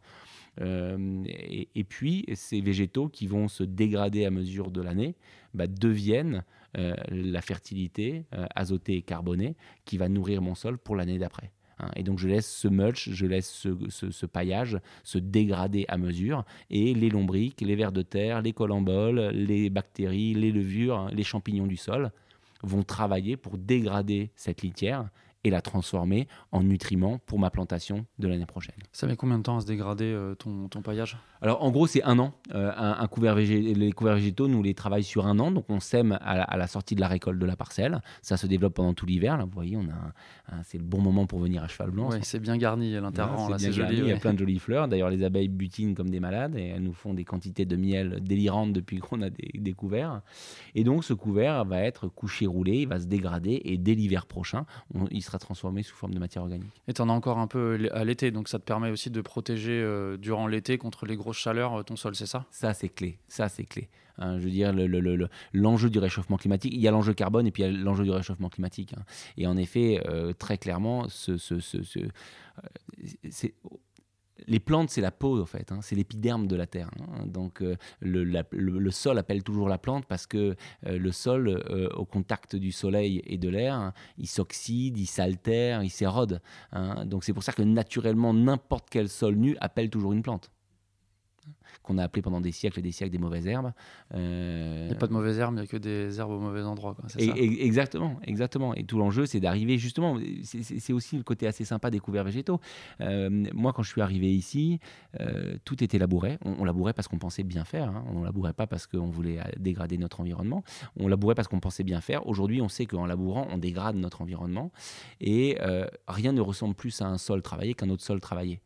Euh, et, puis, ces végétaux qui vont se dégrader à mesure de l'année bah, deviennent euh, la fertilité euh, azotée et carbonée qui va nourrir mon sol pour l'année d'après. hein. Et donc je laisse ce mulch, je laisse ce, ce- ce paillage se dégrader à mesure et les lombriques, les vers de terre, les colamboles, les bactéries, les levures, hein, les champignons du sol vont travailler pour dégrader cette litière et la transformer en nutriments pour ma plantation de l'année prochaine. Ça met combien de temps à se dégrader euh, ton, ton paillage? Alors en gros, c'est un an. Euh, un, un couvert végé- les couverts végétaux, nous les travaillons sur un an. Donc on sème à la, à la sortie de la récolte de la parcelle. Ça se développe pendant tout l'hiver. Là, vous voyez, on a un- c'est le bon moment pour venir à cheval blanc. Ouais, c'est bien garni à l'interrang, c'est c'est garni, joli. Il y a plein de jolies fleurs. D'ailleurs, les abeilles butinent comme des malades et elles nous font des quantités de miel délirantes depuis qu'on a des, des couverts. Et donc, ce couvert va être couché, roulé, il va se dégrader et dès l'hiver prochain, on- il sera transformé sous forme de matière organique. Et tu en as encore un peu à l'été, donc ça te permet aussi de protéger euh, durant l'été contre les grosses chaleurs euh, ton sol, c'est ça? Ça, c'est clé. Ça, c'est clé. Hein, je veux dire, le- le- le- le- l'enjeu du réchauffement climatique, il y a l'enjeu carbone et puis il y a l'enjeu du réchauffement climatique. hein. Et en effet, euh, très clairement, ce, ce- ce- euh, les plantes, c'est la peau, en fait. hein. c'est l'épiderme de la Terre. hein. Donc, euh, le, sol appelle toujours la plante parce que euh, le sol, euh, au contact du soleil et de l'air, hein, il s'oxyde, il s'altère, il s'érode. Donc, c'est pour ça que naturellement, n'importe quel sol nu appelle toujours une plante qu'on a appelé pendant des siècles et des siècles des mauvaises herbes. Euh, Il n'y a pas de mauvaises herbes, il n'y a que des herbes au mauvais endroit. quoi, c'est et- ça? et- exactement, exactement. Et tout l'enjeu, c'est d'arriver justement. c'est- aussi le côté assez sympa des couverts végétaux. Euh, moi, quand je suis arrivé ici, euh, tout était labouré. On, on labourait parce qu'on pensait bien faire. hein. On ne labourait pas parce qu'on voulait dégrader notre environnement. On labourait parce qu'on pensait bien faire. Aujourd'hui, on sait qu'en labourant, on dégrade notre environnement. Et rien ne ressemble plus à un sol travaillé qu'un autre sol travaillé.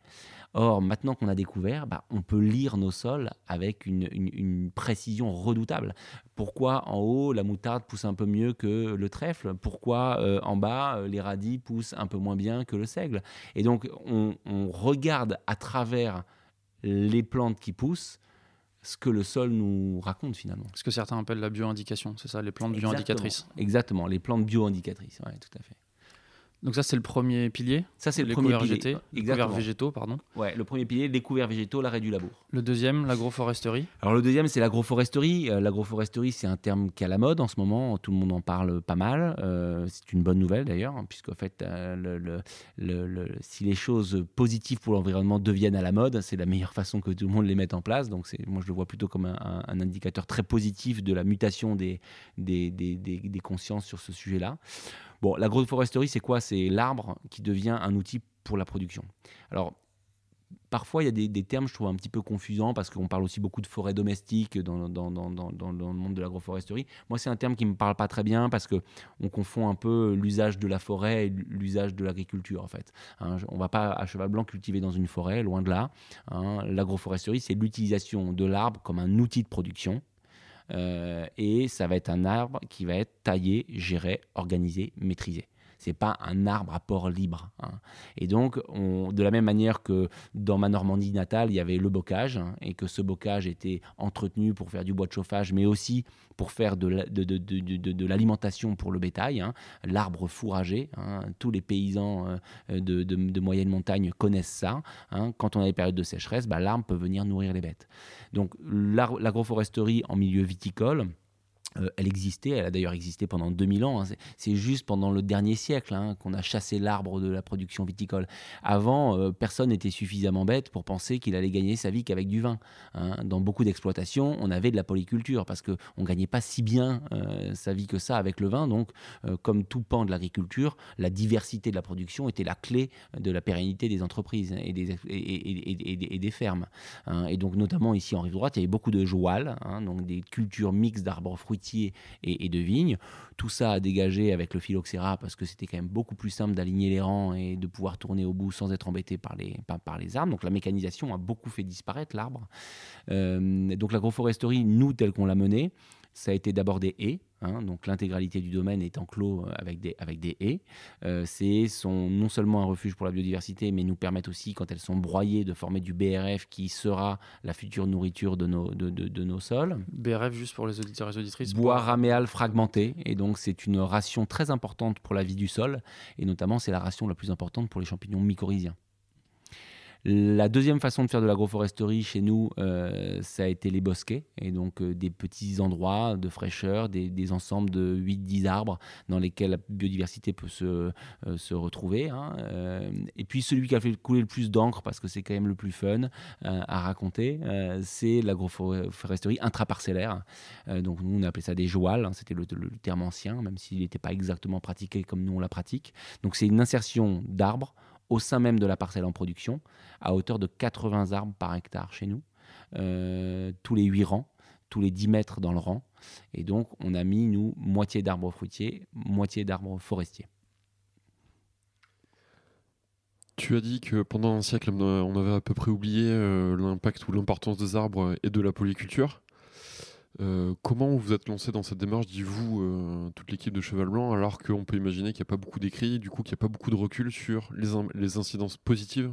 Or, maintenant qu'on a découvert, bah, on peut lire nos sols avec une, une- une précision redoutable. Pourquoi en haut, la moutarde pousse un peu mieux que le trèfle? Pourquoi euh, en bas, euh, les radis poussent un peu moins bien que le seigle? Et donc, on, on regarde à travers les plantes qui poussent ce que le sol nous raconte finalement. Ce que certains appellent la bioindication, c'est ça, les plantes bioindicatrices. Exactement, les plantes bio-indicatrices, ouais, tout à fait. Donc ça, c'est le premier pilier, Ça, c'est le les premier couverts, pilier. végétés- les Exactement. couverts végétaux. Pardon. Ouais, le premier pilier, les couverts végétaux, l'arrêt du labour. Le deuxième, l'agroforesterie. Alors le deuxième, c'est l'agroforesterie. Euh, l'agroforesterie, c'est un terme qui est à la mode en ce moment. Tout le monde en parle pas mal. Euh, c'est une bonne nouvelle d'ailleurs, hein, puisque en fait, euh, le- le- le- le- si les choses positives pour l'environnement deviennent à la mode, c'est la meilleure façon que tout le monde les mette en place. Donc c'est, moi, je le vois plutôt comme un, un- un indicateur très positif de la mutation des, des, des- des- des consciences sur ce sujet-là. Bon, l'agroforesterie, c'est quoi? C'est l'arbre qui devient un outil pour la production. Alors, parfois, il y a des, des termes, je trouve, un petit peu confusants parce qu'on parle aussi beaucoup de forêts domestiques dans, le monde de l'agroforesterie. Moi, c'est un terme qui ne me parle pas très bien parce qu'on confond un peu l'usage de la forêt et l'usage de l'agriculture, en fait. Hein, on ne va pas à cheval blanc cultiver dans une forêt, loin de là. hein. L'agroforesterie, c'est l'utilisation de l'arbre comme un outil de production. Euh, et ça va être un arbre qui va être taillé, géré, organisé, maîtrisé. C'est pas un arbre à port libre. hein. Et donc, on- de la même manière que dans ma Normandie natale, il y avait le bocage, hein, et que ce bocage était entretenu pour faire du bois de chauffage, mais aussi pour faire de de- de- de- de- l'alimentation pour le bétail, hein, l'arbre fourragé. tous les paysans euh, de, moyenne montagne connaissent ça. Quand on a des périodes de sécheresse, bah, l'arbre peut venir nourrir les bêtes. Donc l'agroforesterie en milieu viticole, euh, elle existait, elle a d'ailleurs existé pendant 2000 ans. hein. C'est- juste pendant le dernier siècle hein, qu'on a chassé l'arbre de la production viticole. Avant, euh, personne n'était suffisamment bête pour penser qu'il allait gagner sa vie qu'avec du vin. hein. Dans beaucoup d'exploitations, on avait de la polyculture parce qu'on ne gagnait pas si bien euh, sa vie que ça avec le vin. Donc, comme tout pan de l'agriculture, la diversité de la production était la clé de la pérennité des entreprises et des, et- des fermes. Et donc, notamment ici en rive droite, il y avait beaucoup de joual, donc des cultures mixtes d'arbres fruitiers et, de vignes. Tout ça a dégagé avec le phylloxéra parce que c'était quand même beaucoup plus simple d'aligner les rangs et de pouvoir tourner au bout sans être embêté par les, par, les arbres. Donc la mécanisation a beaucoup fait disparaître l'arbre. Euh, donc l'agroforesterie, nous, tel qu'on l'a menée, ça a été d'abord des haies. Hein, donc l'intégralité du domaine est enclos euh, avec des, avec des haies. Euh, ces haies sont non seulement un refuge pour la biodiversité, mais nous permettent aussi, quand elles sont broyées, de former du BRF qui sera la future nourriture de nos, de, de- de nos sols. BRF, juste pour les auditeurs et les auditrices. Bois raméal fragmenté, et donc c'est une ration très importante pour la vie du sol, et notamment c'est la ration la plus importante pour les champignons mycorhiziens. La deuxième façon de faire de l'agroforesterie chez nous, euh, ça a été les bosquets, et donc euh, des petits endroits de fraîcheur, des, ensembles de 8-10 arbres dans lesquels la biodiversité peut se, euh, se retrouver. hein. Et puis celui qui a fait couler le plus d'encre, parce que c'est quand même le plus fun à raconter, c'est l'agroforesterie intraparcellaire. Donc nous, on appelait ça des jouals, hein, c'était le, le terme ancien, même s'il n'était pas exactement pratiqué comme nous on la pratique. Donc c'est une insertion d'arbres au sein même de la parcelle en production, à hauteur de 80 arbres par hectare chez nous, euh, tous les 8 rangs, tous les 10 mètres dans le rang. Et donc on a mis, nous, moitié d'arbres fruitiers, moitié d'arbres forestiers. Tu as dit que pendant un siècle, on avait à peu près oublié euh, l'impact ou l'importance des arbres et de la polyculture. Euh, comment vous êtes lancé dans cette démarche, dites-vous, euh, toute l'équipe de Cheval Blanc, alors qu'on peut imaginer qu'il n'y a pas beaucoup d'écrits, du coup qu'il n'y a pas beaucoup de recul sur les, in- les incidences positives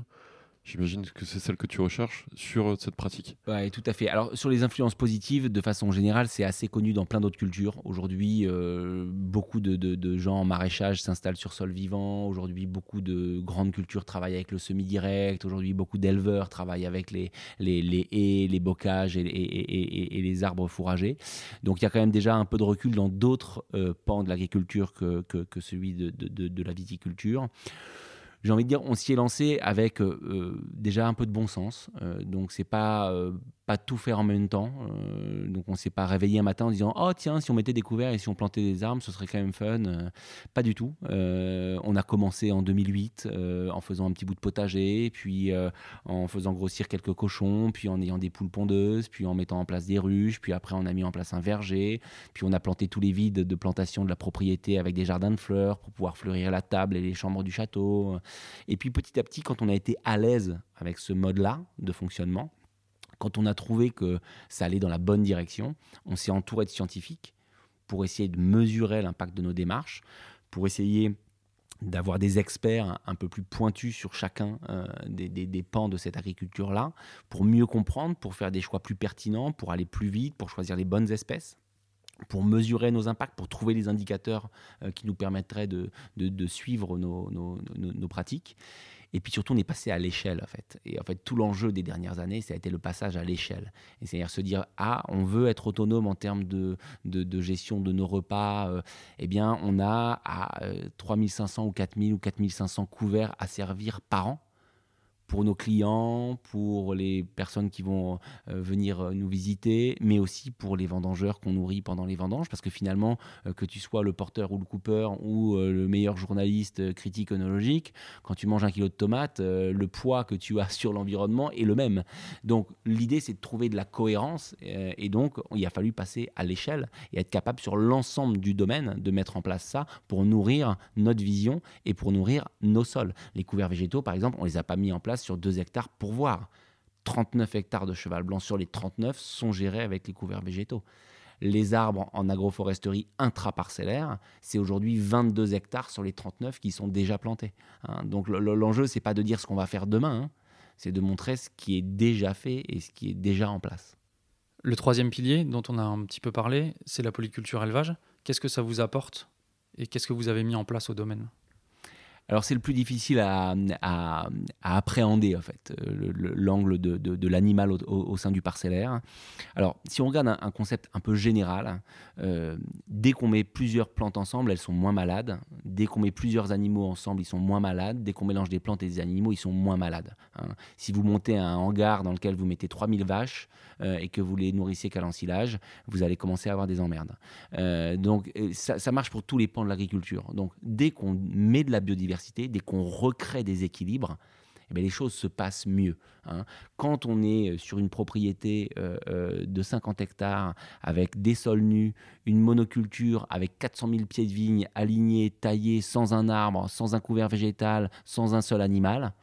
J'imagine que c'est celle que tu recherches sur euh, cette pratique. Oui, tout à fait. Alors, sur les influences positives, de façon générale, c'est assez connu dans plein d'autres cultures. Aujourd'hui, euh, beaucoup de, gens en maraîchage s'installent sur sol vivant. Aujourd'hui, beaucoup de grandes cultures travaillent avec le semi-direct. Aujourd'hui, beaucoup d'éleveurs travaillent avec les, haies, les bocages et, les arbres fourragés. Donc, il y a quand même déjà un peu de recul dans d'autres euh, pans de l'agriculture que, celui de la viticulture j'ai envie de dire, on s'y est lancé avec euh, euh, déjà un peu de bon sens. Euh, donc, c'est pas, pas tout faire en même temps. On s'est pas réveillé un matin en disant Oh, tiens, si on mettait des couverts et si on plantait des arbres, ce serait quand même fun. Euh, pas du tout. Euh, on a commencé en 2008 euh, en faisant un petit bout de potager, puis en faisant grossir quelques cochons, puis en ayant des poules pondeuses, puis en mettant en place des ruches, puis après, on a mis en place un verger, puis on a planté tous les vides de plantation de la propriété avec des jardins de fleurs pour pouvoir fleurir la table et les chambres du château. Et puis petit à petit, quand on a été à l'aise avec ce mode-là de fonctionnement, quand on a trouvé que ça allait dans la bonne direction, on s'est entouré de scientifiques pour essayer de mesurer l'impact de nos démarches, pour essayer d'avoir des experts un peu plus pointus sur chacun euh, des, pans de cette agriculture-là, pour mieux comprendre, pour faire des choix plus pertinents, pour aller plus vite, pour choisir les bonnes espèces pour mesurer nos impacts, pour trouver les indicateurs euh, qui nous permettraient de, suivre nos pratiques. Et puis surtout, on est passé à l'échelle, en fait. Et en fait, tout l'enjeu des dernières années, ça a été le passage à l'échelle. C'est-à-dire se dire, ah, on veut être autonome en termes de, de- gestion de nos repas. euh, eh bien, on a à euh, 3500 ou 4000 ou 4500 couverts à servir par an pour nos clients, pour les personnes qui vont euh, venir euh, nous visiter, mais aussi pour les vendangeurs qu'on nourrit pendant les vendanges, parce que finalement, euh, que tu sois le porteur ou le coupeur ou le meilleur journaliste critique œnologique, quand tu manges un kilo de tomates, le poids que tu as sur l'environnement est le même. Donc l'idée, c'est de trouver de la cohérence, et donc il a fallu passer à l'échelle et être capable sur l'ensemble du domaine de mettre en place ça pour nourrir notre vision et pour nourrir nos sols. Les couverts végétaux, par exemple, on les a pas mis en place sur 2 hectares pour voir. 39 hectares de cheval blanc sur les 39 sont gérés avec les couverts végétaux. Les arbres en agroforesterie intraparcellaire, c'est aujourd'hui 22 hectares sur les 39 qui sont déjà plantés. hein. Donc le- le- l'enjeu, c'est pas de dire ce qu'on va faire demain, hein, c'est de montrer ce qui est déjà fait et ce qui est déjà en place. Le troisième pilier dont on a un petit peu parlé, c'est la polyculture élevage. Qu'est-ce que ça vous apporte et qu'est-ce que vous avez mis en place au domaine? Alors c'est le plus difficile à, appréhender en fait, euh, le- le- l'angle de, l'animal au, sein du parcellaire. Alors si on regarde un, concept un peu général, euh, dès qu'on met plusieurs plantes ensemble, elles sont moins malades. Dès qu'on met plusieurs animaux ensemble, ils sont moins malades. Dès qu'on mélange des plantes et des animaux, ils sont moins malades. hein. Si vous montez un hangar dans lequel vous mettez 3000 vaches euh, et que vous les nourrissez qu'à l'ensilage, vous allez commencer à avoir des emmerdes. Donc ça, ça marche pour tous les pans de l'agriculture. Donc dès qu'on met de la biodiversité, dès qu'on recrée des équilibres, eh bien, les choses se passent mieux. hein. Quand on est sur une propriété euh, euh, de 50 hectares avec des sols nus, une monoculture avec 400 000 pieds de vigne alignés, taillés, sans un arbre, sans un couvert végétal, sans un seul animal,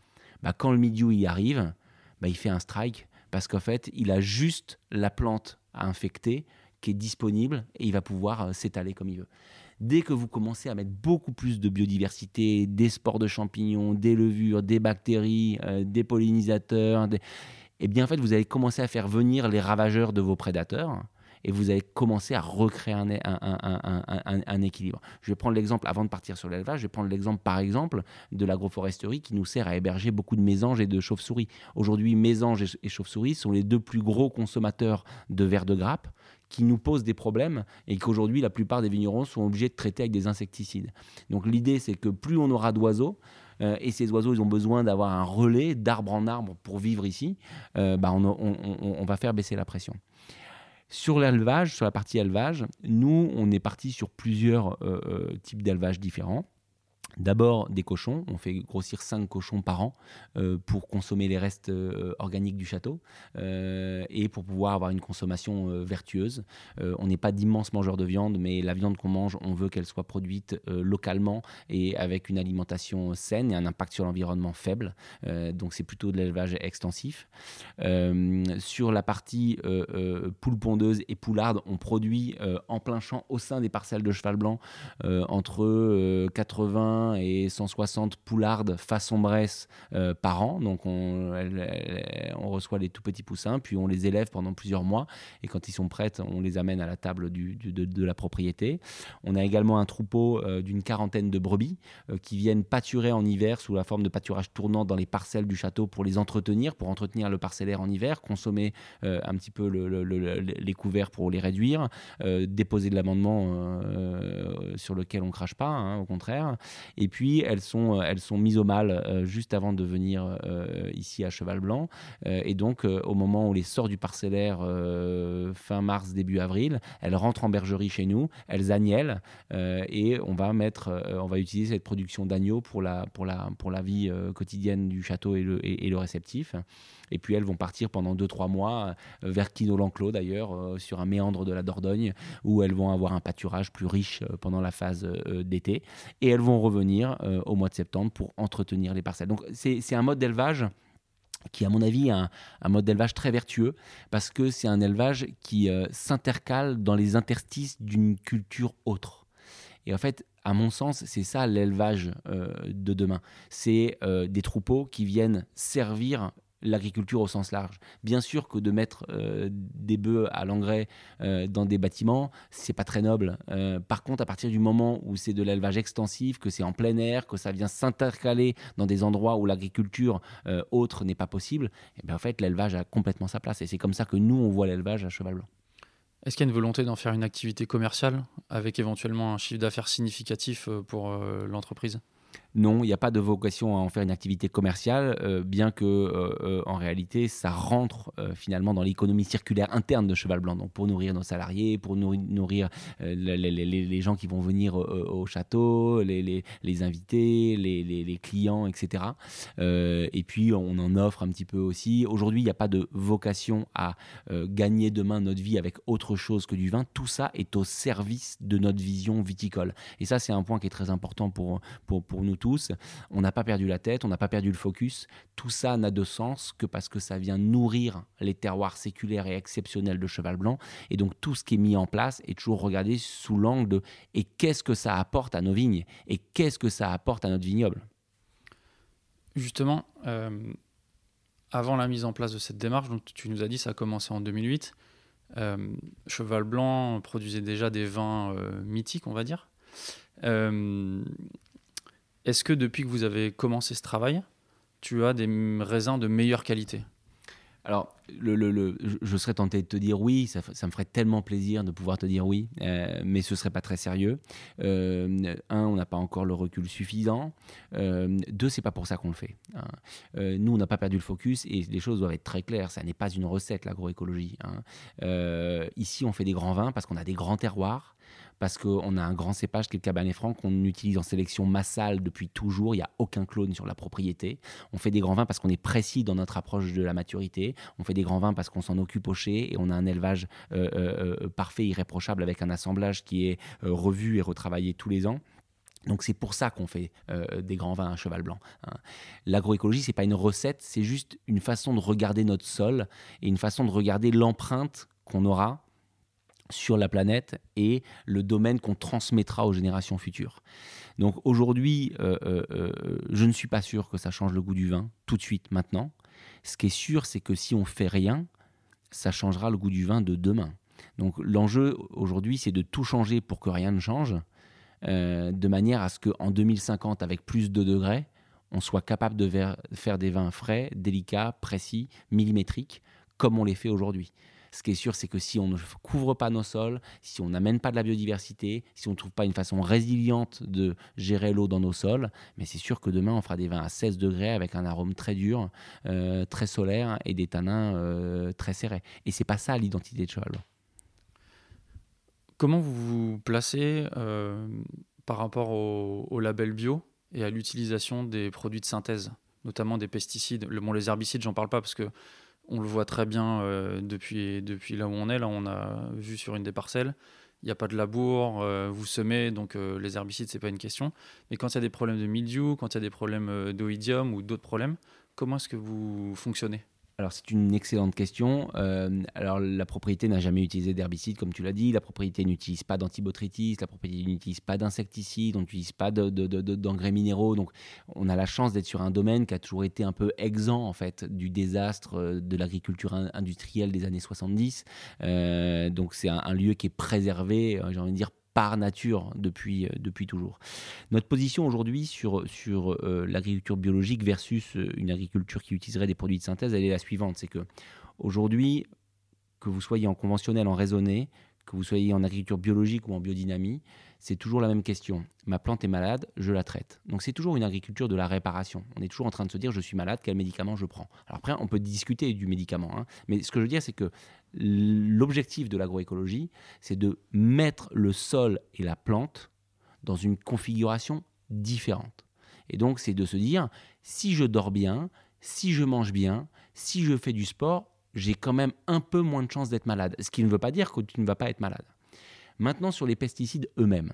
bah, quand le milieu y arrive, bah, il fait un strike parce qu'en fait, il a juste la plante à infecter qui est disponible et il va pouvoir euh, s'étaler comme il veut. Dès que vous commencez à mettre beaucoup plus de biodiversité, des spores de champignons, des levures, des bactéries, euh, des pollinisateurs, des- eh bien en fait vous allez commencer à faire venir les ravageurs de vos prédateurs et vous allez commencer à recréer un, un- équilibre. Je vais prendre l'exemple, avant de partir sur l'élevage, je vais prendre l'exemple par exemple de l'agroforesterie qui nous sert à héberger beaucoup de mésanges et de chauves-souris. Aujourd'hui, mésanges et- et chauves-souris sont les deux plus gros consommateurs de vers de grappe qui nous posent des problèmes et qu'aujourd'hui la plupart des vignerons sont obligés de traiter avec des insecticides. Donc l'idée c'est que plus on aura d'oiseaux, euh, et ces oiseaux ils ont besoin d'avoir un relais d'arbre en arbre pour vivre ici, euh, bah, on, va faire baisser la pression. Sur l'élevage, sur la partie élevage, nous, on est parti sur plusieurs euh, euh, types d'élevage différents. D'abord des cochons, on fait grossir 5 cochons par an euh, pour consommer les restes euh, organiques du château euh, et pour pouvoir avoir une consommation vertueuse. On n'est pas d'immenses mangeurs de viande, mais la viande qu'on mange, on veut qu'elle soit produite localement et avec une alimentation saine et un impact sur l'environnement faible. Donc c'est plutôt de l'élevage extensif. Sur la partie poule pondeuse et poularde, on produit en plein champ au sein des parcelles de cheval blanc entre euh, 80 et 160 poulardes façon Bresse euh, par an. Donc on, reçoit les tout petits poussins, puis on les élève pendant plusieurs mois. Et quand ils sont prêtes, on les amène à la table de, la propriété. On a également un troupeau euh, d'une quarantaine de brebis euh, qui viennent pâturer en hiver sous la forme de pâturage tournant dans les parcelles du château pour les entretenir, pour entretenir le parcellaire en hiver, consommer un petit peu le- le- le- les couverts pour les réduire, déposer de l'amendement sur lequel on crache pas, hein, au contraire. Et puis elles sont, elles sont mises au mal euh, juste avant de venir euh, ici à Cheval Blanc. Euh, et donc euh, au moment où on les sort du parcellaire euh, fin mars, début avril, elles rentrent en bergerie chez nous, elles agnellent euh, et on va mettre, euh, on va utiliser cette production d'agneaux pour la, pour la, pour la vie euh, quotidienne du château et le, et le réceptif. Et puis elles vont partir pendant 2-3 mois euh, vers Quino-l'Enclos d'ailleurs, euh, sur un méandre de la Dordogne, où elles vont avoir un pâturage plus riche euh, pendant la phase d'été. Et elles vont revenir au mois de septembre pour entretenir les parcelles. Donc c'est un mode d'élevage qui à mon avis est un, un mode d'élevage très vertueux parce que c'est un élevage qui s'intercale dans les interstices d'une culture autre. Et en fait, à mon sens, c'est ça l'élevage de demain. C'est des troupeaux qui viennent servir l'agriculture au sens large. Bien sûr que de mettre euh, des bœufs à l'engrais euh, dans des bâtiments, c'est pas très noble. Euh, par contre, à partir du moment où c'est de l'élevage extensif, que c'est en plein air, que ça vient s'intercaler dans des endroits où l'agriculture autre n'est pas possible, et bien en fait, l'élevage a complètement sa place. Et c'est comme ça que nous, on voit l'élevage à cheval blanc. Est-ce qu'il y a une volonté d'en faire une activité commerciale avec éventuellement un chiffre d'affaires significatif pour l'entreprise? Non, il n'y a pas de vocation à en faire une activité commerciale, euh, bien que euh, euh, en réalité, ça rentre finalement dans l'économie circulaire interne de Cheval Blanc. Donc pour nourrir nos salariés, pour nourrir, les, gens qui vont venir au château, les, invités, les, clients, etc. Et puis on en offre un petit peu aussi. Aujourd'hui, il n'y a pas de vocation à gagner demain notre vie avec autre chose que du vin. Tout ça est au service de notre vision viticole. Et ça, c'est un point qui est très important pour, pour nous tous on n'a pas perdu la tête, on n'a pas perdu le focus. Tout ça n'a de sens que parce que ça vient nourrir les terroirs séculaires et exceptionnels de Cheval Blanc. Et donc tout ce qui est mis en place est toujours regardé sous l'angle de et qu'est-ce que ça apporte à nos vignes? Et qu'est-ce que ça apporte à notre vignoble? Justement, euh, avant la mise en place de cette démarche, donc tu nous as dit ça a commencé en 2008. Euh, Cheval Blanc produisait déjà des vins euh, mythiques, on va dire. Est-ce que depuis que vous avez commencé ce travail, tu as des raisins de meilleure qualité? Alors, je serais tenté de te dire oui, ça, me ferait tellement plaisir de pouvoir te dire oui, euh, mais ce serait pas très sérieux. Euh, un, on n'a pas encore le recul suffisant. Euh, deux, c'est pas pour ça qu'on le fait. Hein. Euh, nous, on n'a pas perdu le focus et les choses doivent être très claires. Ça n'est pas une recette l'agroécologie. Hein. ici, on fait des grands vins parce qu'on a des grands terroirs parce qu'on a un grand cépage qui est le Cabernet Franc qu'on utilise en sélection massale depuis toujours. Il n'y a aucun clone sur la propriété. On fait des grands vins parce qu'on est précis dans notre approche de la maturité. On fait des grands vins parce qu'on s'en occupe au chai et on a un élevage euh, euh, euh, parfait, irréprochable avec un assemblage qui est revu et retravaillé tous les ans. Donc c'est pour ça qu'on fait des grands vins à cheval blanc. Hein. L'agroécologie, c'est pas une recette, c'est juste une façon de regarder notre sol et une façon de regarder l'empreinte qu'on aura sur la planète et le domaine qu'on transmettra aux générations futures. Donc aujourd'hui, euh, euh, euh, je ne suis pas sûr que ça change le goût du vin tout de suite, maintenant. Ce qui est sûr, c'est que si on fait rien, ça changera le goût du vin de demain. Donc l'enjeu aujourd'hui, c'est de tout changer pour que rien ne change, de manière à ce qu'en 2050, avec plus de degrés, on soit capable de faire des vins frais, délicats, précis, millimétriques, comme on les fait aujourd'hui. Ce qui est sûr, c'est que si on ne couvre pas nos sols, si on n'amène pas de la biodiversité, si on ne trouve pas une façon résiliente de gérer l'eau dans nos sols, mais c'est sûr que demain, on fera des vins à 16 degrés avec un arôme très dur, euh, très solaire et des tanins euh, très serrés. Et c'est pas ça l'identité de cheval Comment vous vous placez euh, par rapport au, label bio et à l'utilisation des produits de synthèse, notamment des pesticides? Le, bon, Les herbicides, j'en parle pas parce que on le voit très bien euh, depuis, là où on est. Là, on a vu sur une des parcelles. Il n'y a pas de labour, euh, vous semez, donc euh, les herbicides, c'est pas une question. Mais quand il y a des problèmes de mildiou, quand il y a des problèmes d'oïdium ou d'autres problèmes, comment est-ce que vous fonctionnez? Alors c'est une excellente question. Euh, alors la propriété n'a jamais utilisé d'herbicide, comme tu l'as dit. La propriété n'utilise pas d'antibotrytis, la propriété n'utilise pas d'insecticides, on n'utilise pas d'engrais minéraux. Donc on a la chance d'être sur un domaine qui a toujours été un peu exempt en fait du désastre euh, de l'agriculture industrielle des années 70. Euh, donc c'est un, un, lieu qui est préservé, j'ai envie de dire par nature depuis, euh, depuis toujours. Notre position aujourd'hui sur, sur euh, l'agriculture biologique versus euh, une agriculture qui utiliserait des produits de synthèse, elle est la suivante. C'est que aujourd'hui, que vous soyez en conventionnel, en raisonné, que vous soyez en agriculture biologique ou en biodynamie, c'est toujours la même question. Ma plante est malade, je la traite. Donc c'est toujours une agriculture de la réparation. On est toujours en train de se dire je suis malade, quel médicament je prends? Alors après, on peut discuter du médicament, hein. mais ce que je veux dire, c'est que l'objectif de l'agroécologie, c'est de mettre le sol et la plante dans une configuration différente. Et donc c'est de se dire si je dors bien, si je mange bien, si je fais du sport, j'ai quand même un peu moins de chances d'être malade. Ce qui ne veut pas dire que tu ne vas pas être malade. Maintenant, sur les pesticides eux-mêmes.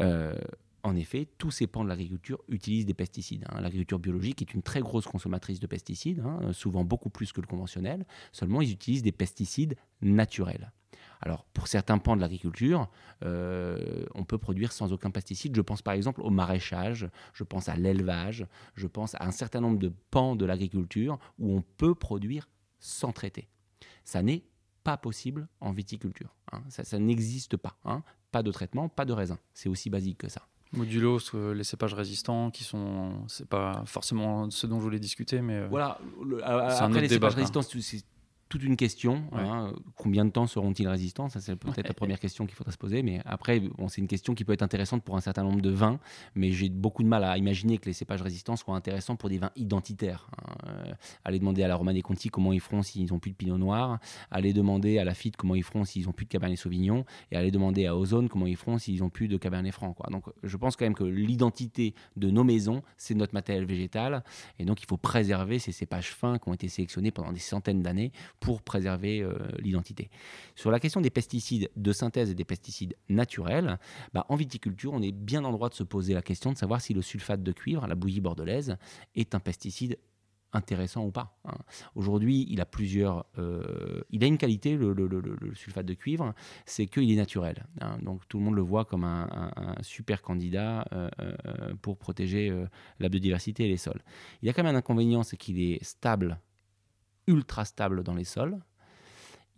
Euh, en effet, tous ces pans de l'agriculture utilisent des pesticides. Hein. L'agriculture biologique est une très grosse consommatrice de pesticides, hein, souvent beaucoup plus que le conventionnel. Seulement, ils utilisent des pesticides naturels. Alors, pour certains pans de l'agriculture, euh, on peut produire sans aucun pesticide. Je pense par exemple au maraîchage, je pense à l'élevage, je pense à un certain nombre de pans de l'agriculture où on peut produire sans traiter. Ça n'est pas possible en viticulture. Hein. Ça, n'existe pas. Pas de traitement, pas de raisin. C'est aussi basique que ça. Modulos, les cépages résistants, qui sont, c'est pas forcément ce dont je voulais discuter, mais euh, voilà. après les cépages résistants, c'est toute une question. Hein. combien de temps seront-ils résistants? Ça, c'est peut-être la première question qu'il faudra se poser. Mais après, bon, c'est une question qui peut être intéressante pour un certain nombre de vins. Mais j'ai beaucoup de mal à imaginer que les cépages résistants soient intéressants pour des vins identitaires. Hein. Euh, allez demander à la Romanée Conti comment ils feront s'ils n'ont plus de Pinot Noir. Allez demander à la Fitte comment ils feront s'ils n'ont plus de Cabernet Sauvignon. Et allez demander à Ozone comment ils feront s'ils n'ont plus de Cabernet Franc. Quoi. Donc, je pense quand même que l'identité de nos maisons, c'est notre matériel végétal. Et donc, il faut préserver ces cépages fins qui ont été sélectionnés pendant des centaines d'années pour préserver l'identité. Sur la question des pesticides de synthèse et des pesticides naturels, bah, en viticulture, on est bien en droit de se poser la question de savoir si le sulfate de cuivre, la bouillie bordelaise, est un pesticide intéressant ou pas. Hein. Aujourd'hui, il a plusieurs. Euh, il a une qualité, le, sulfate de cuivre, c'est qu'il est naturel. Hein. Donc tout le monde le voit comme un, super candidat euh, euh, pour protéger la biodiversité et les sols. Il a quand même un inconvénient, c'est qu'il est stable, ultra stable dans les sols.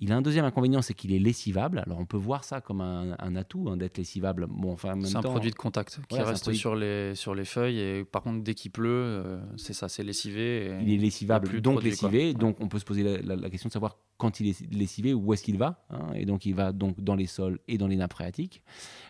Il a un deuxième inconvénient, c'est qu'il est lessivable. Alors on peut voir ça comme un, atout hein, d'être lessivable. Bon, enfin, c'est un produit de contact qui reste sur, les, sur les feuilles et par contre dès qu'il pleut, euh, c'est ça, c'est lessivé. il est lessivable, donc lessivé. Donc on peut se poser la, question de savoir quand il est lessivé où est-ce qu'il va. Hein. et donc il va donc dans les sols et dans les nappes phréatiques.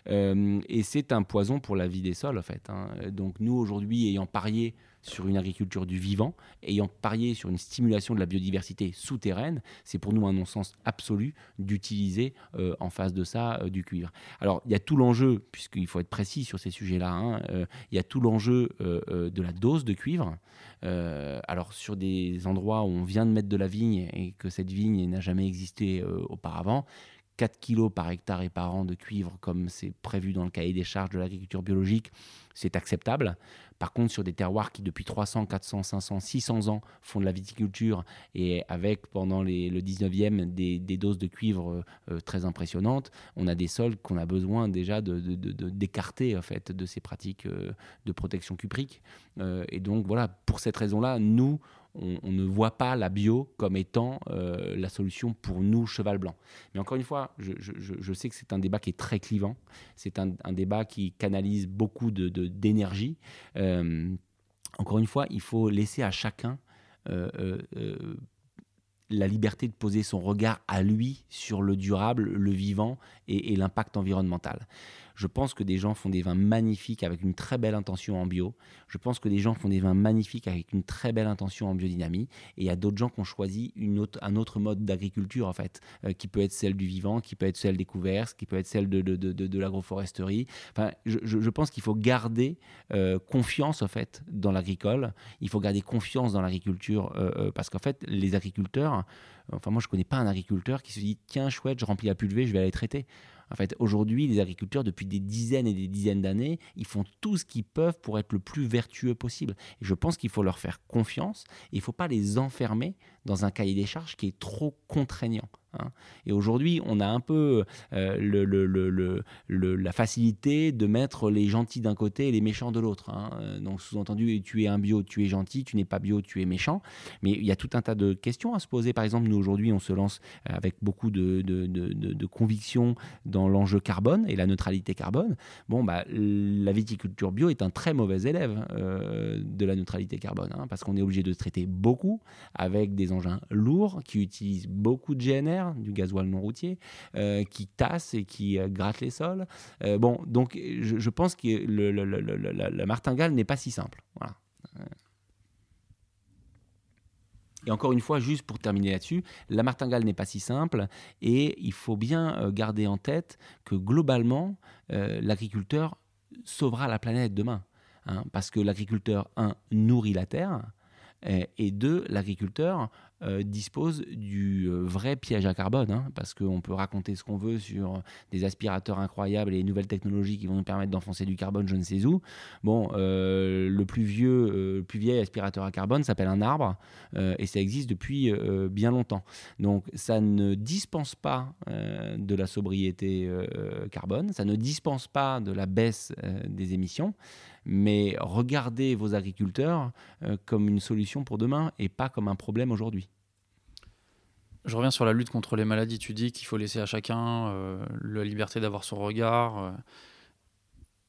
Euh, et c'est un poison pour la vie des sols en fait. Hein. Donc nous aujourd'hui ayant parié sur une agriculture du vivant, ayant parié sur une stimulation de la biodiversité souterraine, c'est pour nous un non-sens absolu d'utiliser euh, en face de ça euh, du cuivre. Alors il y a tout l'enjeu, puisqu'il faut être précis sur ces sujets-là, hein, euh, il y a tout l'enjeu de la dose de cuivre. alors sur des endroits où on vient de mettre de la vigne et que cette vigne n'a jamais existé auparavant, 4 kg par hectare et par an de cuivre, comme c'est prévu dans le cahier des charges de l'agriculture biologique, c'est acceptable. Par contre, sur des terroirs qui, depuis 300, 400, 500, 600 ans, font de la viticulture et avec, pendant les, le 19e, des, doses de cuivre euh, très impressionnantes, on a des sols qu'on a besoin déjà d'écarter de, en fait, de ces pratiques euh, de protection cuprique. Euh, et donc, voilà, pour cette raison-là, nous, on, ne voit pas la bio comme étant euh, la solution pour nous, cheval blanc. Mais encore une fois, je, sais que c'est un débat qui est très clivant, c'est un, débat qui canalise beaucoup d'énergie. De, euh, encore une fois, il faut laisser à chacun euh, la liberté de poser son regard à lui sur le durable, le vivant et l'impact environnemental. Je pense que des gens font des vins magnifiques avec une très belle intention en bio. Je pense que des gens font des vins magnifiques avec une très belle intention en biodynamie. Et il y a d'autres gens qui ont choisi un autre mode d'agriculture, en fait, euh, qui peut être celle du vivant, qui peut être celle des couverts, qui peut être celle de, l'agroforesterie. Enfin, je, je, pense qu'il faut garder euh, confiance, en fait, dans l'agricole. Il faut garder confiance dans l'agriculture euh, parce qu'en fait, les agriculteurs, enfin, moi, je connais pas un agriculteur qui se dit tiens, chouette, je remplis la pulvée, je vais aller traiter. En fait, aujourd'hui, les agriculteurs, depuis des dizaines et des dizaines d'années, ils font tout ce qu'ils peuvent pour être le plus vertueux possible. Et je pense qu'il faut leur faire confiance et il ne faut pas les enfermer dans un cahier des charges qui est trop contraignant. Hein. Et aujourd'hui, on a un peu euh, la facilité de mettre les gentils d'un côté et les méchants de l'autre. Hein. Euh, donc, sous-entendu, tu es un bio, tu es gentil, tu n'es pas bio, tu es méchant. Mais il y a tout un tas de questions à se poser. Par exemple, nous, aujourd'hui, on se lance avec beaucoup de, conviction dans l'enjeu carbone et la neutralité carbone. Bon, bah, la viticulture bio est un très mauvais élève euh, de la neutralité carbone, hein, parce qu'on est obligé de traiter beaucoup avec des engins lourds qui utilisent beaucoup de GNR du gasoil non routier, euh, qui tasse et qui euh, gratte les sols. Euh, bon, donc je, pense que le, la, martingale n'est pas si simple. Voilà. Et encore une fois, juste pour terminer là-dessus, la martingale n'est pas si simple et il faut bien garder en tête que globalement, l'agriculteur sauvera la planète demain. Hein, parce que l'agriculteur, un, nourrit la terre, et deux, l'agriculteur euh, dispose du euh, vrai piège à carbone, hein, parce qu'on peut raconter ce qu'on veut sur des aspirateurs incroyables et les nouvelles technologies qui vont nous permettre d'enfoncer du carbone je ne sais où. Bon, euh, le plus vieux, le plus vieil aspirateur à carbone s'appelle un arbre, et ça existe depuis bien longtemps. Donc ça ne dispense pas de la sobriété carbone, ça ne dispense pas de la baisse des émissions, mais regardez vos agriculteurs comme une solution pour demain et pas comme un problème aujourd'hui. Je reviens sur la lutte contre les maladies. Tu dis qu'il faut laisser à chacun euh, la liberté d'avoir son regard. Euh.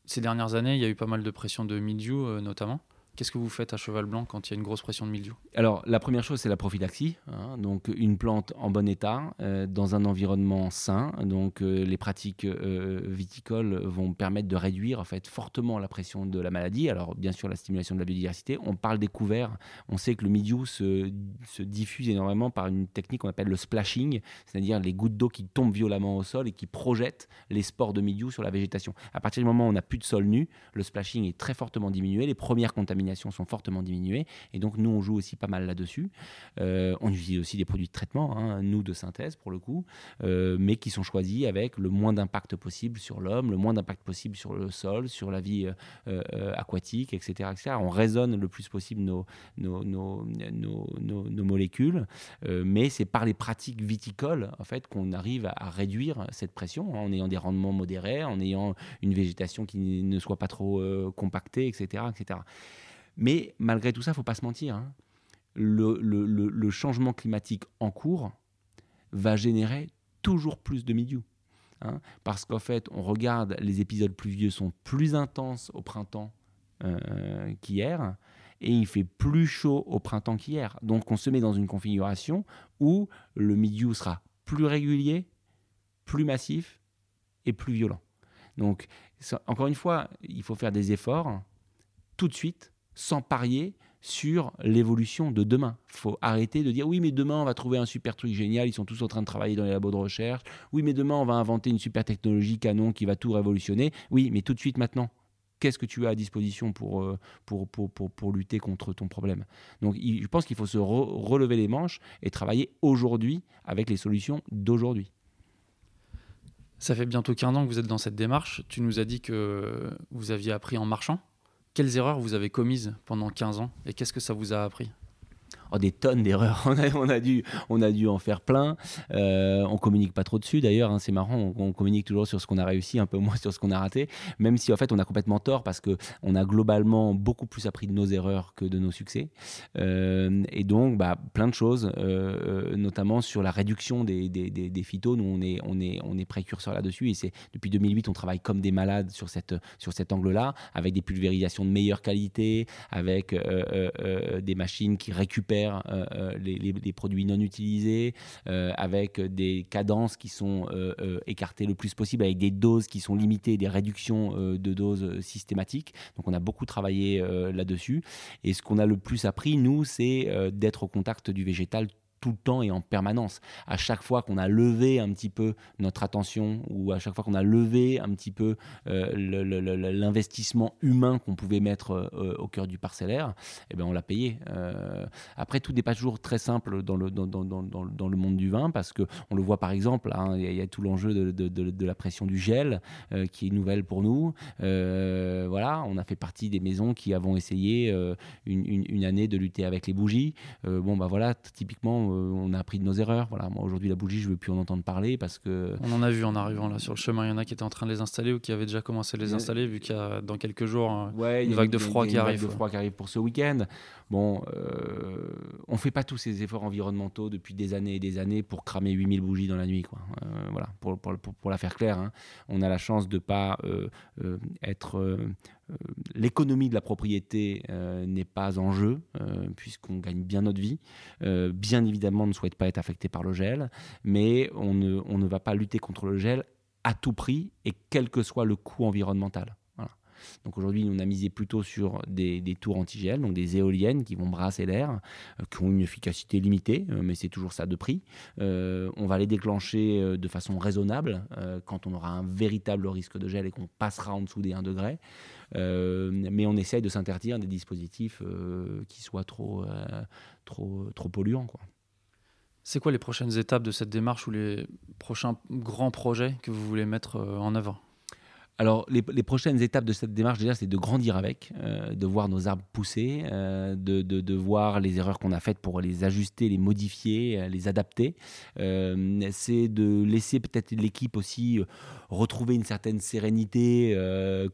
Ces dernières années, il y a eu pas mal de pression de mildiou, euh, notamment. Qu'est-ce que vous faites à cheval blanc quand il y a une grosse pression de mildiou? Alors, la première chose, c'est la prophylaxie. Hein. donc, une plante en bon état, euh, dans un environnement sain. Donc, euh, les pratiques euh, viticoles vont permettre de réduire en fait, fortement la pression de la maladie. Alors, bien sûr, la stimulation de la biodiversité. On parle des couverts. On sait que le mildiou se, se diffuse énormément par une technique qu'on appelle le splashing, c'est-à-dire les gouttes d'eau qui tombent violemment au sol et qui projettent les spores de mildiou sur la végétation. À partir du moment où on n'a plus de sol nu, le splashing est très fortement diminué. Les premières contaminations sont fortement diminuées. Et donc, nous, on joue aussi pas mal là-dessus. on utilise aussi des produits de traitement, hein, nous, de synthèse pour le coup, mais qui sont choisis avec le moins d'impact possible sur l'homme, le moins d'impact possible sur le sol, sur la vie aquatique, etc., etc. On raisonne le plus possible nos, molécules, mais c'est par les pratiques viticoles en fait, qu'on arrive à, réduire cette pression hein, en ayant des rendements modérés, en ayant une végétation qui ne soit pas trop euh, compactée, etc., etc. Mais malgré tout ça, il faut pas se mentir. Hein. Le, changement climatique en cours va générer toujours plus de milieux. Hein, parce qu'en fait, on regarde, les épisodes pluvieux sont plus intenses au printemps euh, qu'hier et il fait plus chaud au printemps qu'hier. Donc on se met dans une configuration où le milieu sera plus régulier, plus massif et plus violent. Donc encore une fois, il faut faire des efforts tout de suite, sans parier sur l'évolution de demain. Il faut arrêter de dire oui mais demain on va trouver un super truc génial, ils sont tous en train de travailler dans les labos de recherche. Oui mais demain on va inventer une super technologie canon qui va tout révolutionner. Oui mais tout de suite maintenant qu'est-ce que tu as à disposition pour, euh, pour, pour, pour, lutter contre ton problème? Donc je pense qu'il faut se relever les manches et travailler aujourd'hui avec les solutions d'aujourd'hui. Ça fait bientôt 15 ans que vous êtes dans cette démarche. Tu nous as dit que vous aviez appris en marchant. Quelles erreurs vous avez commises pendant 15 ans et qu'est-ce que ça vous a appris? Oh, des tonnes d'erreurs. On a, dû, on a dû en faire plein. Euh, on communique pas trop dessus d'ailleurs. Hein, c'est marrant. On, communique toujours sur ce qu'on a réussi, un peu moins sur ce qu'on a raté. Même si en fait on a complètement tort parce que on a globalement beaucoup plus appris de nos erreurs que de nos succès. Euh, et donc, bah, plein de choses, euh, euh, notamment sur la réduction des, des, des, phytos. Nous, on est, on est, on est précurseur là-dessus. Et c'est depuis 2008, on travaille comme des malades sur, cette, sur cet angle-là, avec des pulvérisations de meilleure qualité, avec des machines qui récupèrent euh, euh, les, produits non utilisés, euh, avec des cadences qui sont écartées le plus possible, avec des doses qui sont limitées, des réductions de doses systématiques. Donc on a beaucoup travaillé là-dessus. Et ce qu'on a le plus appris, nous, c'est d'être au contact du végétal tout le temps et en permanence. À chaque fois qu'on a levé un petit peu notre attention ou à chaque fois qu'on a levé un petit peu euh, l'investissement humain qu'on pouvait mettre euh, au cœur du parcellaire, eh ben on l'a payé. Euh, après, tout n'est pas toujours très simple dans le, dans, dans, dans, dans, le monde du vin parce que on le voit par exemple, hein, il y, a tout l'enjeu de, la pression du gel qui est nouvelle pour nous. voilà, on a fait partie des maisons qui avons essayé une, une, une, année de lutter avec les bougies. bon, bah voilà, typiquement, euh, on a appris de nos erreurs. Voilà, moi aujourd'hui la bougie, je veux plus en entendre parler parce que. On en a vu en arrivant là sur le chemin. Il y en a qui étaient en train de les installer ou qui avaient déjà commencé à les installer, vu qu'il y a dans quelques jours une vague de froid qui arrive. Vague de froid qui arrive pour ce week-end. Bon, euh, on fait pas tous ces efforts environnementaux depuis des années et des années pour cramer 8000 bougies dans la nuit, quoi. Euh, voilà, pour, pour, pour, la faire claire, hein. on a la chance de pas euh, être l'économie de la propriété n'est pas en jeu, puisqu'on gagne bien notre vie. bien évidemment, on ne souhaite pas être affecté par le gel, mais on ne, on ne va pas lutter contre le gel à tout prix et quel que soit le coût environnemental. Donc aujourd'hui, on a misé plutôt sur des, tours antigel, donc des éoliennes qui vont brasser l'air, euh, qui ont une efficacité limitée, euh, mais c'est toujours ça de prix. Euh, on va les déclencher de façon raisonnable quand on aura un véritable risque de gel et qu'on passera en dessous des 1 degré. mais on essaye de s'interdire des dispositifs qui soient trop, trop, trop polluants. Quoi. C'est quoi les prochaines étapes de cette démarche ou les prochains grands projets que vous voulez mettre en œuvre? Alors, les, prochaines étapes de cette démarche, déjà, c'est de grandir avec, euh, de voir nos arbres pousser, euh, de, voir les erreurs qu'on a faites pour les ajuster, les modifier, euh, les adapter. c'est de laisser peut-être l'équipe aussi retrouver une certaine sérénité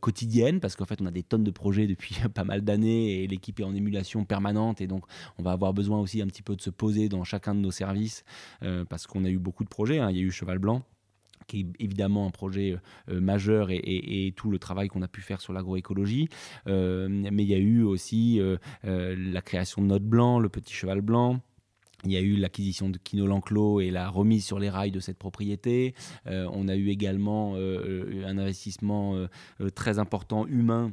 quotidienne, parce qu'en fait, on a des tonnes de projets depuis pas mal d'années et l'équipe est en émulation permanente. Et donc, on va avoir besoin aussi un petit peu de se poser dans chacun de nos services, parce qu'on a eu beaucoup de projets. Hein. Il y a eu Cheval Blanc qui est évidemment un projet euh, majeur et, tout le travail qu'on a pu faire sur l'agroécologie. Euh, mais il y a eu aussi euh, la création de Note Blanc, le petit cheval blanc. Il y a eu l'acquisition de Kino Lanclos et la remise sur les rails de cette propriété. on a eu également un investissement très important humain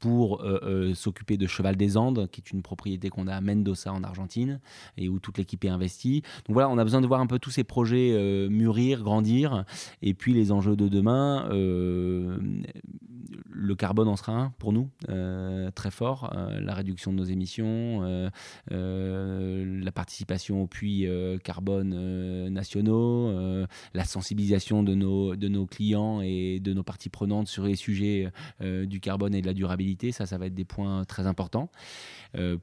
pour euh, euh, s'occuper de Cheval des Andes, qui est une propriété qu'on a à Mendoza en Argentine et où toute l'équipe est investie. Donc voilà, on a besoin de voir un peu tous ces projets euh, mûrir, grandir, et puis les enjeux de demain. Le carbone en sera un pour nous, très fort. la réduction de nos émissions, la participation aux puits carbone nationaux, la sensibilisation de nos, de nos clients et de nos parties prenantes sur les sujets du carbone et de la durabilité. Ça, ça va être des points très importants.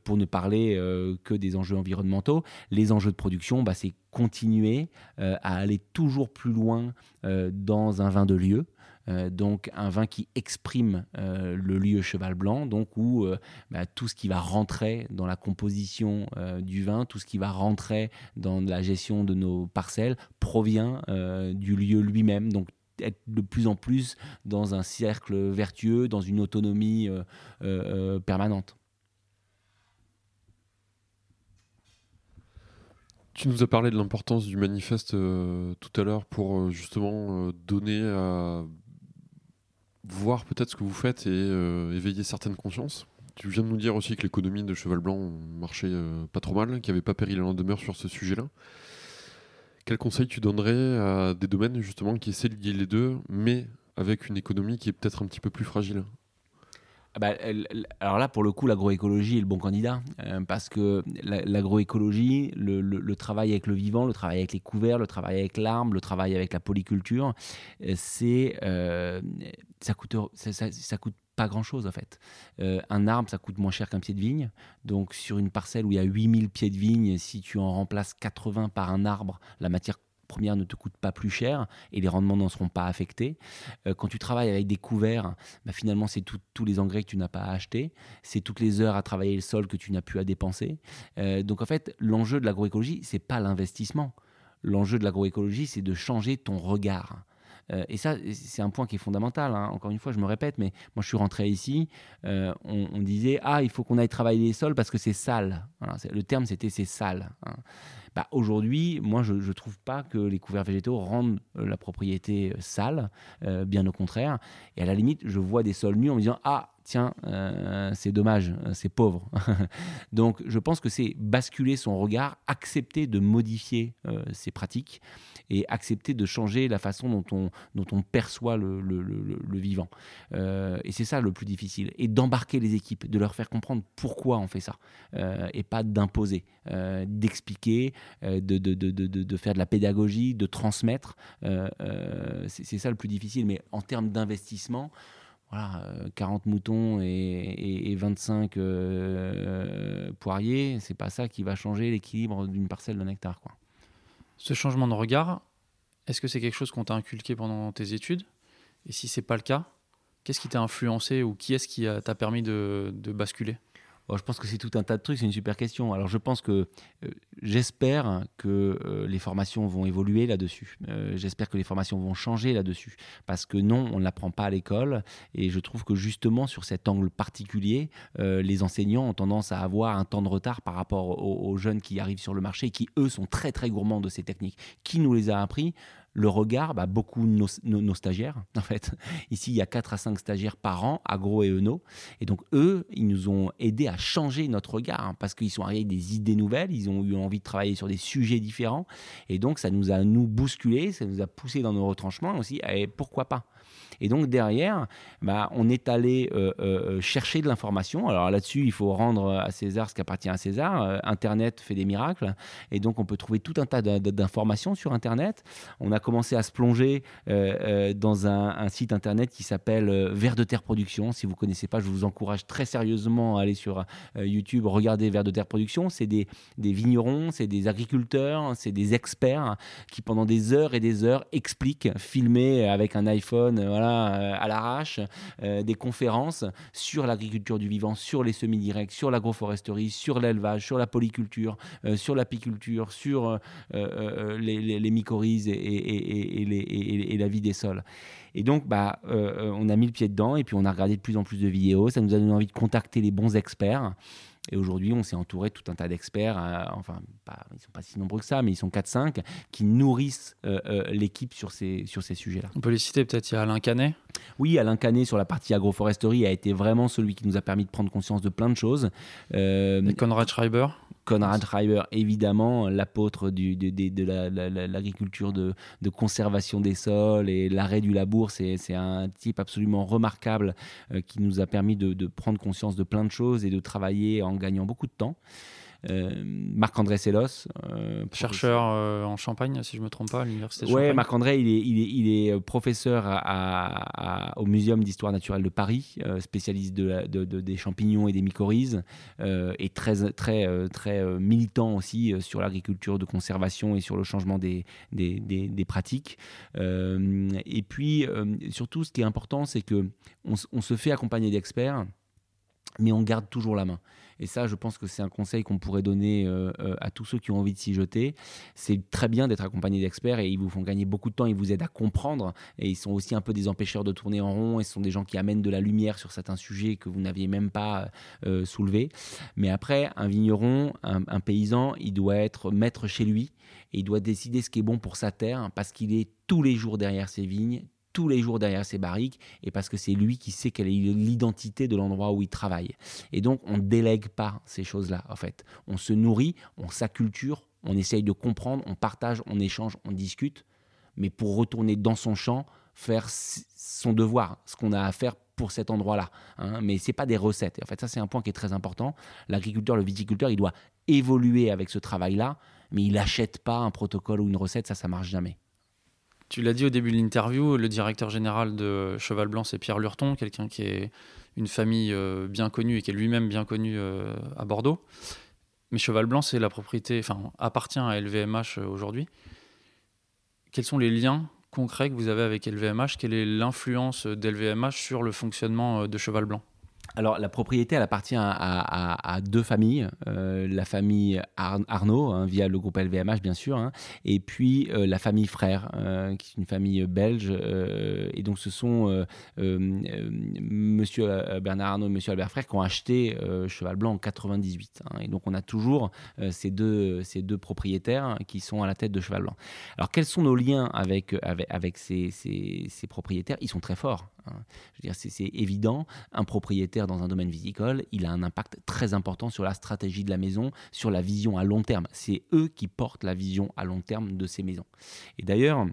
pour ne parler que des enjeux environnementaux, les enjeux de production, bah, c'est continuer euh, à aller toujours plus loin euh, dans un vin de lieu. Euh, donc un vin qui exprime le lieu cheval blanc, donc où bah, tout ce qui va rentrer dans la composition du vin, tout ce qui va rentrer dans la gestion de nos parcelles provient du lieu lui-même. Donc être de plus en plus dans un cercle vertueux, dans une autonomie permanente. Tu nous as parlé de l'importance du manifeste euh, tout à l'heure pour euh, justement euh, donner à voir peut-être ce que vous faites et éveiller certaines consciences. Tu viens de nous dire aussi que l'économie de Cheval Blanc marchait pas trop mal, qu'il n'y avait pas péril en demeure sur ce sujet-là. Quel conseil tu donnerais à des domaines justement qui essaient de lier les deux, mais avec une économie qui est peut-être un petit peu plus fragile? Bah, alors là, pour le coup, l'agroécologie est le bon candidat, euh, parce que l'agroécologie, le, travail avec le vivant, le travail avec les couverts, le travail avec l'arbre, le travail avec la polyculture, euh, c'est euh, ça coûte ça, coûte pas grand chose en fait. un arbre, ça coûte moins cher qu'un pied de vigne. Donc sur une parcelle où il y a 8000 pieds de vigne, si tu en remplaces 80 par un arbre, la matière première ne te coûte pas plus cher et les rendements n'en seront pas affectés. Euh, quand tu travailles avec des couverts, bah, finalement, c'est tous les engrais que tu n'as pas à acheter, c'est toutes les heures à travailler le sol que tu n'as plus à dépenser. Euh, donc en fait, l'enjeu de l'agroécologie, c'est pas l'investissement. L'enjeu de l'agroécologie, c'est de changer ton regard. Euh, et ça, c'est un point qui est fondamental. Hein. Encore une fois, je me répète, mais moi, je suis rentré ici, on, disait, ah, il faut qu'on aille travailler les sols parce que c'est sale. le terme, c'était c'est sale. Hein. Bah, aujourd'hui, moi, je ne trouve pas que les couverts végétaux rendent euh, la propriété euh, sale, euh, bien au contraire. Et à la limite, je vois des sols nus en me disant Ah, tiens, c'est dommage, c'est pauvre. Donc, je pense que c'est basculer son regard, accepter de modifier ses pratiques et accepter de changer la façon dont on, perçoit le, vivant. et c'est ça le plus difficile. Et d'embarquer les équipes, de leur faire comprendre pourquoi on fait ça, et pas d'imposer, d'expliquer, euh, de, faire de la pédagogie, de transmettre. Euh, euh, c'est ça le plus difficile. Mais en termes d'investissement, voilà, 40 moutons et, et, 25 poiriers, c'est pas ça qui va changer l'équilibre d'une parcelle d'un hectare. Quoi. Ce changement de regard, est-ce que c'est quelque chose qu'on t'a inculqué pendant tes études? Et si c'est pas le cas, qu'est-ce qui t'a influencé ou qui est-ce qui t'a permis de, de basculer? Je pense que c'est tout un tas de trucs, c'est une super question. Alors je pense que euh, j'espère que euh, les formations vont évoluer là-dessus. Euh, j'espère que les formations vont changer là-dessus. Parce que non, on ne l'apprend pas à l'école. Et je trouve que justement sur cet angle particulier, les enseignants ont tendance à avoir un temps de retard par rapport aux, aux, jeunes qui arrivent sur le marché et qui, eux, sont très très gourmands de ces techniques. Qui nous les a appris? Le regard, bah, beaucoup nos, nos, stagiaires, en fait. Ici, il y a 4 à 5 stagiaires par an, agro et eno. Et donc, eux, ils nous ont aidés à changer notre regard, hein, parce qu'ils sont arrivés avec des idées nouvelles, ils ont eu envie de travailler sur des sujets différents. Et donc, ça nous a, nous, bousculé, ça nous a poussé dans nos retranchements aussi. Et pourquoi pas? Et donc derrière, bah, on est allé euh, euh, chercher de l'information. Alors là-dessus, il faut rendre à César ce qui appartient à César. Euh, Internet fait des miracles. Et donc on peut trouver tout un tas d'informations sur Internet. On a commencé à se plonger dans un, site Internet qui s'appelle Vert de Terre Production. Si vous ne connaissez pas, je vous encourage très sérieusement à aller sur YouTube, regarder Vert de Terre Production. C'est des, des vignerons, c'est des agriculteurs, c'est des experts qui pendant des heures et des heures expliquent, filmés avec un iPhone, voilà, euh, à l'arrache, euh, des conférences sur l'agriculture du vivant, sur les semis-directs, sur l'agroforesterie, sur l'élevage, sur la polyculture, euh, sur l'apiculture, sur les, mycorhizes et, et, la vie des sols. Et donc, bah, on a mis le pied dedans et puis on a regardé de plus en plus de vidéos. Ça nous a donné envie de contacter les bons experts. Et aujourd'hui, on s'est entouré de tout un tas d'experts, euh, enfin, ils ne sont pas si nombreux que ça, mais ils sont 4-5, qui nourrissent euh, euh, l'équipe sur ces, sur ces sujets-là. On peut les citer peut-être, il y a Alain Canet Oui, Alain Canet sur la partie agroforesterie a été vraiment celui qui nous a permis de prendre conscience de plein de choses. Et Conrad Schreiber Conrad Schreiber, évidemment, l'apôtre de, de l'agriculture de, de, conservation des sols et l'arrêt du labour, c'est un type absolument remarquable euh, qui nous a permis de, prendre conscience de plein de choses et de travailler en gagnant beaucoup de temps. Euh, Marc-André Sellos. Euh, Chercheur euh, en Champagne, si je ne me trompe pas, à l'Université de Oui, Marc-André, il est, il, est, professeur au Muséum d'histoire naturelle de Paris, spécialiste de, des champignons et des mycorhizes, et très, très, très militant aussi sur l'agriculture de conservation et sur le changement des, des, des, pratiques. et puis, surtout, ce qui est important, c'est que on se fait accompagner d'experts, mais on garde toujours la main. Et ça, je pense que c'est un conseil qu'on pourrait donner euh, euh, à tous ceux qui ont envie de s'y jeter. C'est très bien d'être accompagné d'experts et ils vous font gagner beaucoup de temps, ils vous aident à comprendre et ils sont aussi un peu des empêcheurs de tourner en rond et ce sont des gens qui amènent de la lumière sur certains sujets que vous n'aviez même pas euh, soulevés. Mais après, un vigneron, un, un paysan, il doit être maître chez lui et il doit décider ce qui est bon pour sa terre parce qu'il est tous les jours derrière ses vignes, tous les jours derrière ses barriques et parce que c'est lui qui sait quelle est l'identité de l'endroit où il travaille. Et donc, on ne délègue pas ces choses-là, en fait. On se nourrit, on s'acculture, on essaye de comprendre, on partage, on échange, on discute, mais pour retourner dans son champ, faire son devoir, ce qu'on a à faire pour cet endroit-là. Hein. Mais ce n'est pas des recettes. Et en fait, ça, c'est un point qui est très important. L'agriculteur, le viticulteur, il doit évoluer avec ce travail-là, mais il n'achète pas un protocole ou une recette, ça, ça marche jamais. Tu l'as dit au début de l'interview, le directeur général de Cheval Blanc, c'est Pierre Lurton, quelqu'un qui est une famille euh, bien connue et qui est lui-même bien connu euh, à Bordeaux. Mais Cheval Blanc, c'est la propriété, enfin, appartient à LVMH euh, aujourd'hui. Quels sont les liens concrets que vous avez avec LVMH Quelle est l'influence d'LVMH sur le fonctionnement de Cheval Blanc? Alors, la propriété, elle appartient à, deux familles. Euh, la famille Arnaud, hein, via le groupe LVMH, bien sûr, hein, et puis euh, la famille Frère, euh, qui est une famille belge. et donc, ce sont monsieur Bernard Arnaud et monsieur Albert Frère qui ont acheté Cheval Blanc en 98. Hein. et donc, on a toujours ces, deux, propriétaires qui sont à la tête de Cheval Blanc. Alors, quels sont nos liens avec, ces propriétaires? Ils sont très forts. Hein. Je veux dire, c'est évident, un propriétaire dans un domaine viticole, il a un impact très important sur la stratégie de la maison, sur la vision à long terme. C'est eux qui portent la vision à long terme de ces maisons. Et d'ailleurs,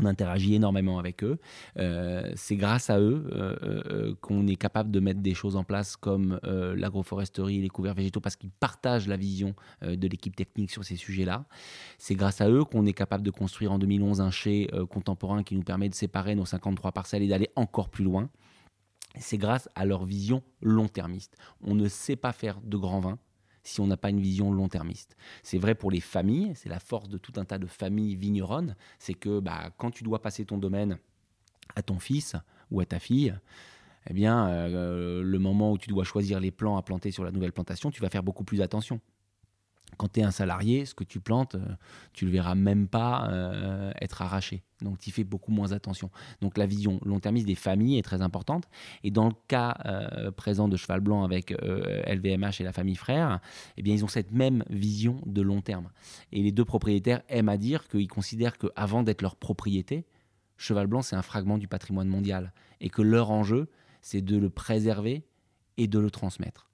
on interagit énormément avec eux. Euh, c'est grâce à eux euh, euh, qu'on est capable de mettre des choses en place comme l'agroforesterie les couverts végétaux parce qu'ils partagent la vision de l'équipe technique sur ces sujets-là. C'est grâce à eux qu'on est capable de construire en 2011 un chai contemporain qui nous permet de séparer nos 53 parcelles et d'aller encore plus loin. C'est grâce à leur vision long-termiste. On ne sait pas faire de grands vins si on n'a pas une vision long-termiste. C'est vrai pour les familles, c'est la force de tout un tas de familles vigneronnes, c'est que bah, quand tu dois passer ton domaine à ton fils ou à ta fille, eh bien, euh, le moment où tu dois choisir les plants à planter sur la nouvelle plantation, tu vas faire beaucoup plus attention quand tu es un salarié, ce que tu plantes, euh, tu le verras même pas euh, être arraché. Donc tu fais beaucoup moins attention. Donc la vision long-termiste des familles est très importante. Et dans le cas euh, présent de Cheval Blanc avec LVMH et la famille Frère, eh bien ils ont cette même vision de long terme. Et les deux propriétaires aiment à dire qu'ils considèrent qu'avant d'être leur propriété, Cheval Blanc c'est un fragment du patrimoine mondial et que leur enjeu c'est de le préserver et de le transmettre.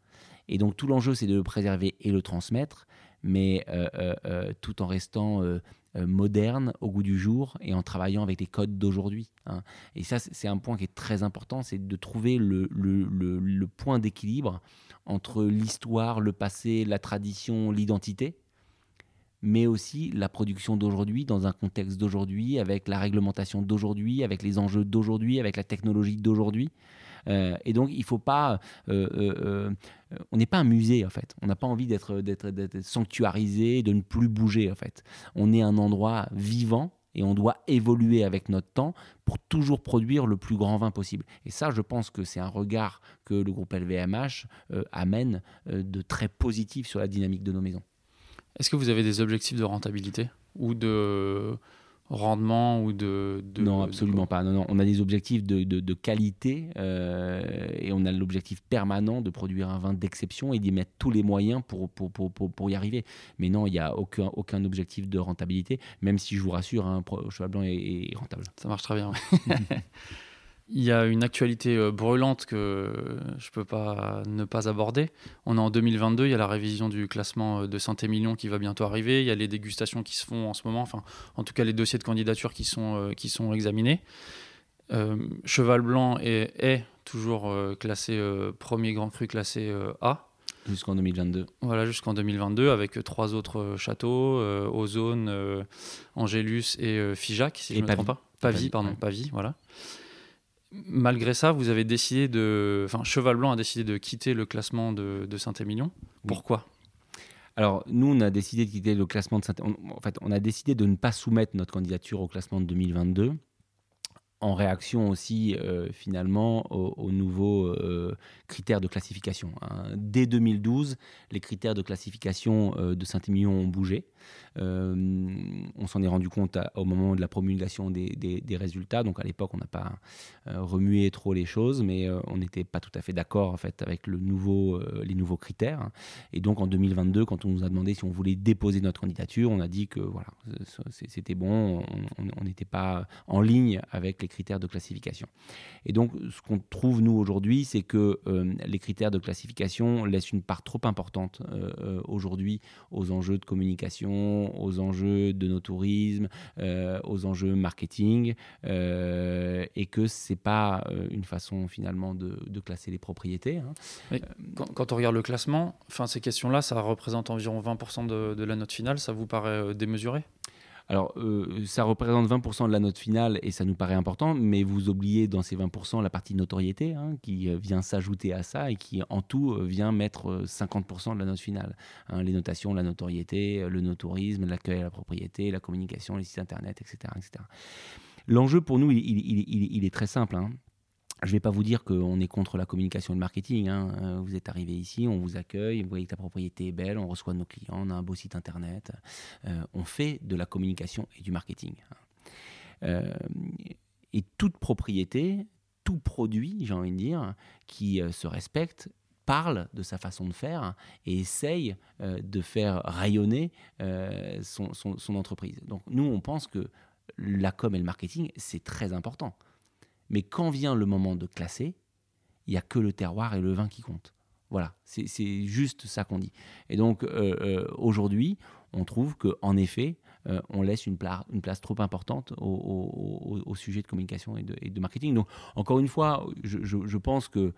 Et donc tout l'enjeu c'est de le préserver et le transmettre mais euh, euh, euh, tout en restant moderne au goût du jour et en travaillant avec les codes d'aujourd'hui. Hein. Et ça, c'est un point qui est très important, c'est de trouver le, le, point d'équilibre entre l'histoire, le passé, la tradition, l'identité, mais aussi la production d'aujourd'hui dans un contexte d'aujourd'hui, avec la réglementation d'aujourd'hui, avec les enjeux d'aujourd'hui, avec la technologie d'aujourd'hui. Euh, et donc, il faut pas. Euh, euh, on n'est pas un musée, en fait. On n'a pas envie d'être sanctuarisé, de ne plus bouger, en fait. On est un endroit vivant et on doit évoluer avec notre temps pour toujours produire le plus grand vin possible. Et ça, je pense que c'est un regard que le groupe LVMH amène de très positif sur la dynamique de nos maisons. Est-ce que vous avez des objectifs de rentabilité ou de rendement ou de, non absolument pas. Non, non on a des objectifs de, de, qualité euh, et on a l'objectif permanent de produire un vin d'exception et d'y mettre tous les moyens pour, pour, pour, pour, y arriver. Mais non il n'y a aucun, aucun objectif de rentabilité même si je vous rassure un hein, cheval blanc est, rentable. Ça marche très bien Il y a une actualité euh, brûlante que je ne peux pas ne pas aborder. On est en 2022, il y a la révision du classement euh, de Saint-Émilion qui va bientôt arriver, il y a les dégustations qui se font en ce moment, enfin en tout cas les dossiers de candidature qui sont, euh, qui sont examinés. Cheval Blanc est, est toujours classé premier grand cru classé A. Jusqu'en 2022. Voilà, jusqu'en 2022, avec trois autres châteaux, Ozone, Angélus et Figeac, si je ne me trompe pas. Pavie, pardon, Pavie, voilà malgré ça, vous avez décidé de. Enfin, Cheval Blanc a décidé de quitter le classement de, Saint-Émilion. Pourquoi? Alors, nous, on a décidé de quitter le classement de saint En fait, on a décidé de ne pas soumettre notre candidature au classement de 2022 en réaction aussi euh, finalement aux, nouveaux euh, critères de classification. Hein. Dès 2012, les critères de classification euh, de Saint-Émilion ont bougé. on s'en est rendu compte au moment de la promulgation des, résultats. Donc à l'époque, on n'a pas remué trop les choses, mais on n'était pas tout à fait d'accord en fait avec les nouveaux critères. Et donc en 2022, quand on nous a demandé si on voulait déposer notre candidature, on a dit que voilà, c'était bon, on n'était pas en ligne avec les critères de classification. Et donc, ce qu'on trouve, nous, aujourd'hui, c'est que euh, les critères de classification laissent une part trop importante euh, euh, aujourd'hui aux enjeux de communication, aux enjeux de nos tourismes, aux enjeux marketing, et que c'est pas une façon, finalement, de, classer les propriétés. Hein. Quand, on regarde le classement, enfin, ces questions-là, ça représente environ 20% de, de la note finale. Ça vous paraît démesuré? Alors, euh, ça représente 20% de la note finale et ça nous paraît important, mais vous oubliez dans ces 20% la partie notoriété hein, qui euh, vient s'ajouter à ça et qui en tout euh, vient mettre 50% de la note finale. Hein, les notations, la notoriété, le notourisme, l'accueil à la propriété, la communication, les sites internet, etc. etc. L'enjeu pour nous, il, est très simple. Hein. Je ne vais pas vous dire qu'on est contre la communication et le marketing. Hein. Euh, vous êtes arrivé ici, on vous accueille, vous voyez que la propriété est belle, on reçoit nos clients, on a un beau site internet. Euh, on fait de la communication et du marketing. Hein. Euh, et toute propriété, tout produit, j'ai envie de dire, qui se respecte, parle de sa façon de faire et essaye de faire rayonner son, son entreprise. Donc nous, on pense que la com et le marketing, c'est très important. Mais quand vient le moment de classer, il n'y a que le terroir et le vin qui comptent. Voilà, c'est juste ça qu'on dit. Et donc euh, euh, aujourd'hui, on trouve qu'en effet, euh, on laisse une, place trop importante au, sujet de communication et de, marketing. Donc encore une fois, je, pense que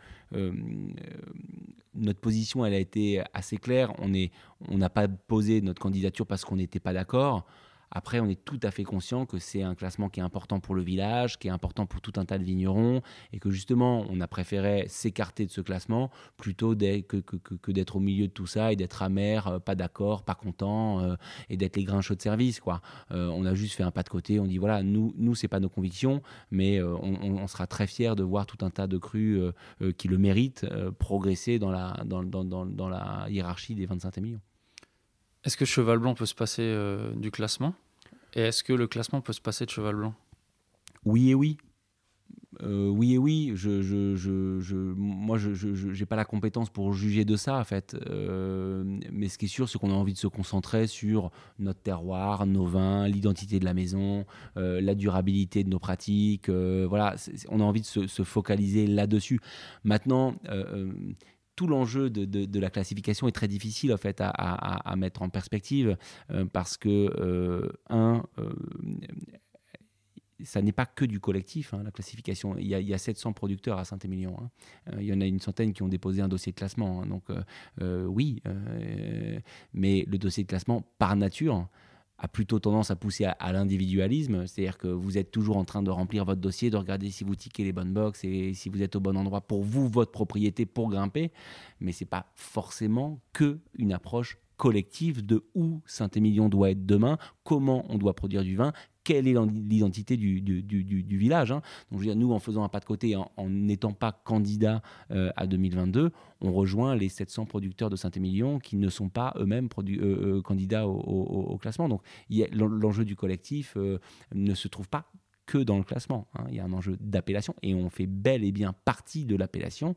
notre position, elle a été assez claire. On n'a pas posé notre candidature parce qu'on n'était pas d'accord. Après, on est tout à fait conscient que c'est un classement qui est important pour le village, qui est important pour tout un tas de vignerons, et que justement, on a préféré s'écarter de ce classement plutôt que, d'être au milieu de tout ça et d'être amer, euh, pas d'accord, pas content, euh, et d'être les grincheux de service. Quoi. Euh, on a juste fait un pas de côté, on dit voilà, nous, nous c'est pas nos convictions, mais on, sera très fiers de voir tout un tas de crus qui le méritent progresser dans la, dans, la hiérarchie des 25 millions. Est-ce que Cheval Blanc peut se passer euh, du classement? Et est-ce que le classement peut se passer de Cheval Blanc? Oui et oui. Euh, oui et oui, moi je n'ai pas la compétence pour juger de ça en fait. Euh, mais ce qui est sûr, c'est qu'on a envie de se concentrer sur notre terroir, nos vins, l'identité de la maison, la durabilité de nos pratiques. voilà, on a envie de se focaliser là-dessus. Maintenant, tout l'enjeu de, la classification est très difficile en fait à, mettre en perspective euh, parce que euh, un euh, ça n'est pas que du collectif, hein, la classification. Il y, a, 700 producteurs à Saint-Émilion. Hein. il y en a une centaine qui ont déposé un dossier de classement. Hein. donc, oui, mais le dossier de classement, par nature, a plutôt tendance à pousser à, l'individualisme, c'est-à-dire que vous êtes toujours en train de remplir votre dossier, de regarder si vous tiquez les bonnes boxes et si vous êtes au bon endroit pour vous, votre propriété, pour grimper, mais c'est pas forcément que une approche collective de où Saint-Émilion doit être demain, comment on doit produire du vin, quelle est l'identité du, du, village. Hein. Donc, je veux dire, nous, en faisant un pas de côté, en n'étant pas candidat euh, à 2022, on rejoint les 700 producteurs de Saint-Émilion qui ne sont pas eux-mêmes euh, euh, candidats au, classement. Donc, l'enjeu du collectif ne se trouve pas que dans le classement. Hein. Il y a un enjeu d'appellation et on fait bel et bien partie de l'appellation.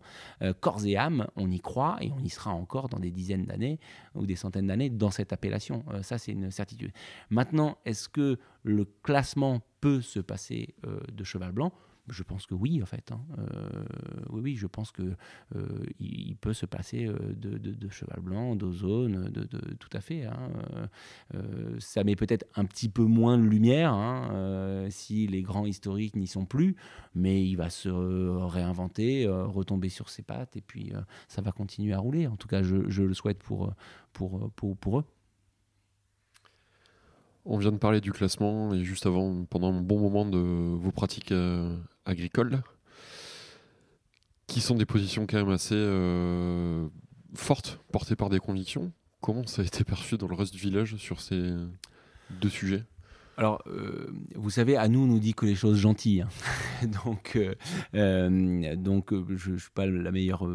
corps et âme, on y croit et on y sera encore dans des dizaines d'années ou des centaines d'années dans cette appellation. ça, c'est une certitude. Maintenant, est-ce que le classement peut se passer euh, de cheval blanc? Je pense que oui, en fait. Hein. oui, oui, je pense que il, peut se passer de, cheval blanc, d'ozone, de, tout à fait. Hein. ça met peut-être un petit peu moins de lumière hein, si les grands historiques n'y sont plus, mais il va se réinventer, retomber sur ses pattes, et puis ça va continuer à rouler. En tout cas, je, le souhaite pour, pour, pour eux. On vient de parler du classement et juste avant, pendant un bon moment de vos pratiques euh, agricoles, qui sont des positions quand même assez euh, fortes, portées par des convictions. Comment ça a été perçu dans le reste du village sur ces deux sujets? Alors, euh, vous savez, à nous, on nous dit que les choses gentilles. Hein. donc, donc je ne suis pas la meilleure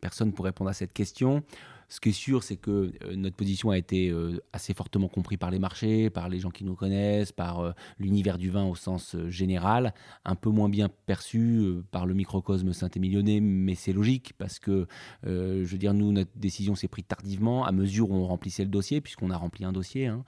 personne pour répondre à cette question. Ce qui est sûr, c'est que euh, notre position a été euh, assez fortement comprise par les marchés, par les gens qui nous connaissent, par euh, l'univers du vin au sens général, un peu moins bien perçu par le microcosme Saint-Émilionnais, mais c'est logique parce que, je veux dire, nous, notre décision s'est prise tardivement, à mesure où on remplissait le dossier, puisqu'on a rempli un dossier, hein,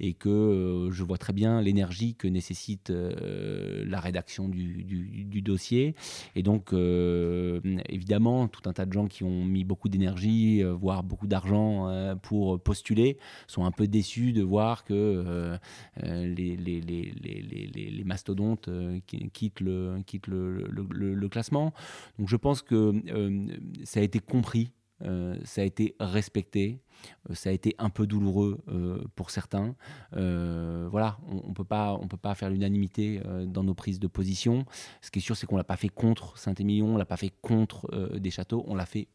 et que je vois très bien l'énergie que nécessite la rédaction du, du dossier. Et donc, évidemment, tout un tas de gens qui ont mis beaucoup d'énergie, voire beaucoup d'argent euh, pour postuler sont un peu déçus de voir que euh, euh, les, mastodontes quittent, le, quittent le, classement. Donc je pense que ça a été compris, ça a été respecté. ça a été un peu douloureux pour certains. voilà, on ne on peut pas faire l'unanimité dans nos prises de position. Ce qui est sûr, c'est qu'on ne l'a pas fait contre Saint-Émilion, on ne l'a pas fait contre des châteaux, on l'a fait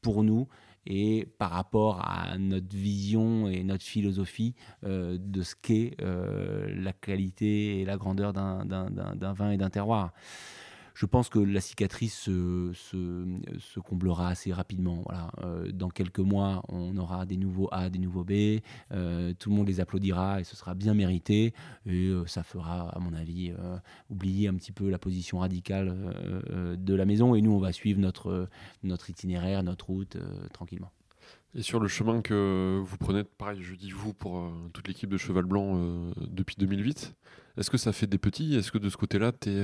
pour nous et par rapport à notre vision et notre philosophie euh, de ce qu'est euh, la qualité et la grandeur d'un vin et d'un terroir je pense que la cicatrice se, comblera assez rapidement. Voilà. Euh, dans quelques mois, on aura des nouveaux A, des nouveaux B. Euh, tout le monde les applaudira et ce sera bien mérité. Et euh, ça fera, à mon avis, oublier un petit peu la position radicale de la maison. Et nous, on va suivre notre itinéraire, notre route tranquillement. Et sur le chemin que vous prenez, pareil, je dis vous pour toute l'équipe de Cheval Blanc depuis 2008, est-ce que ça fait des petits? Est-ce que de ce côté-là, tu es,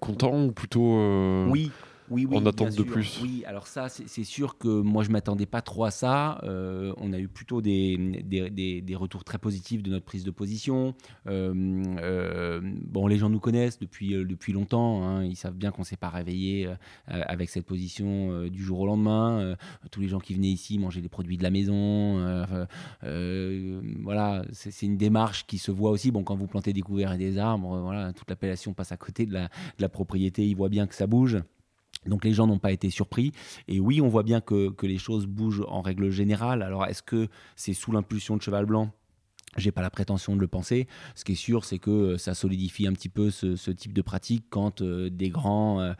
content ou plutôt euh, oui oui, oui, en attente de plus. Oui, alors ça, c'est sûr que moi, je m'attendais pas trop à ça. Euh, on a eu plutôt des, des, des, retours très positifs de notre prise de position. Euh, euh, bon, les gens nous connaissent depuis, depuis longtemps. Hein. ils savent bien qu'on s'est pas réveillé avec cette position du jour au lendemain. tous les gens qui venaient ici mangeaient des produits de la maison. voilà, c'est une démarche qui se voit aussi. Bon, quand vous plantez des couverts et des arbres, voilà, toute l'appellation passe à côté de la, de la propriété. Ils voient bien que ça bouge. Donc les gens n'ont pas été surpris. Et oui, on voit bien que, les choses bougent en règle générale. Alors est-ce que c'est sous l'impulsion de Cheval Blanc? J'ai pas la prétention de le penser. Ce qui est sûr, c'est que euh, ça solidifie un petit peu ce, ce type de pratique quand euh, des grands euh,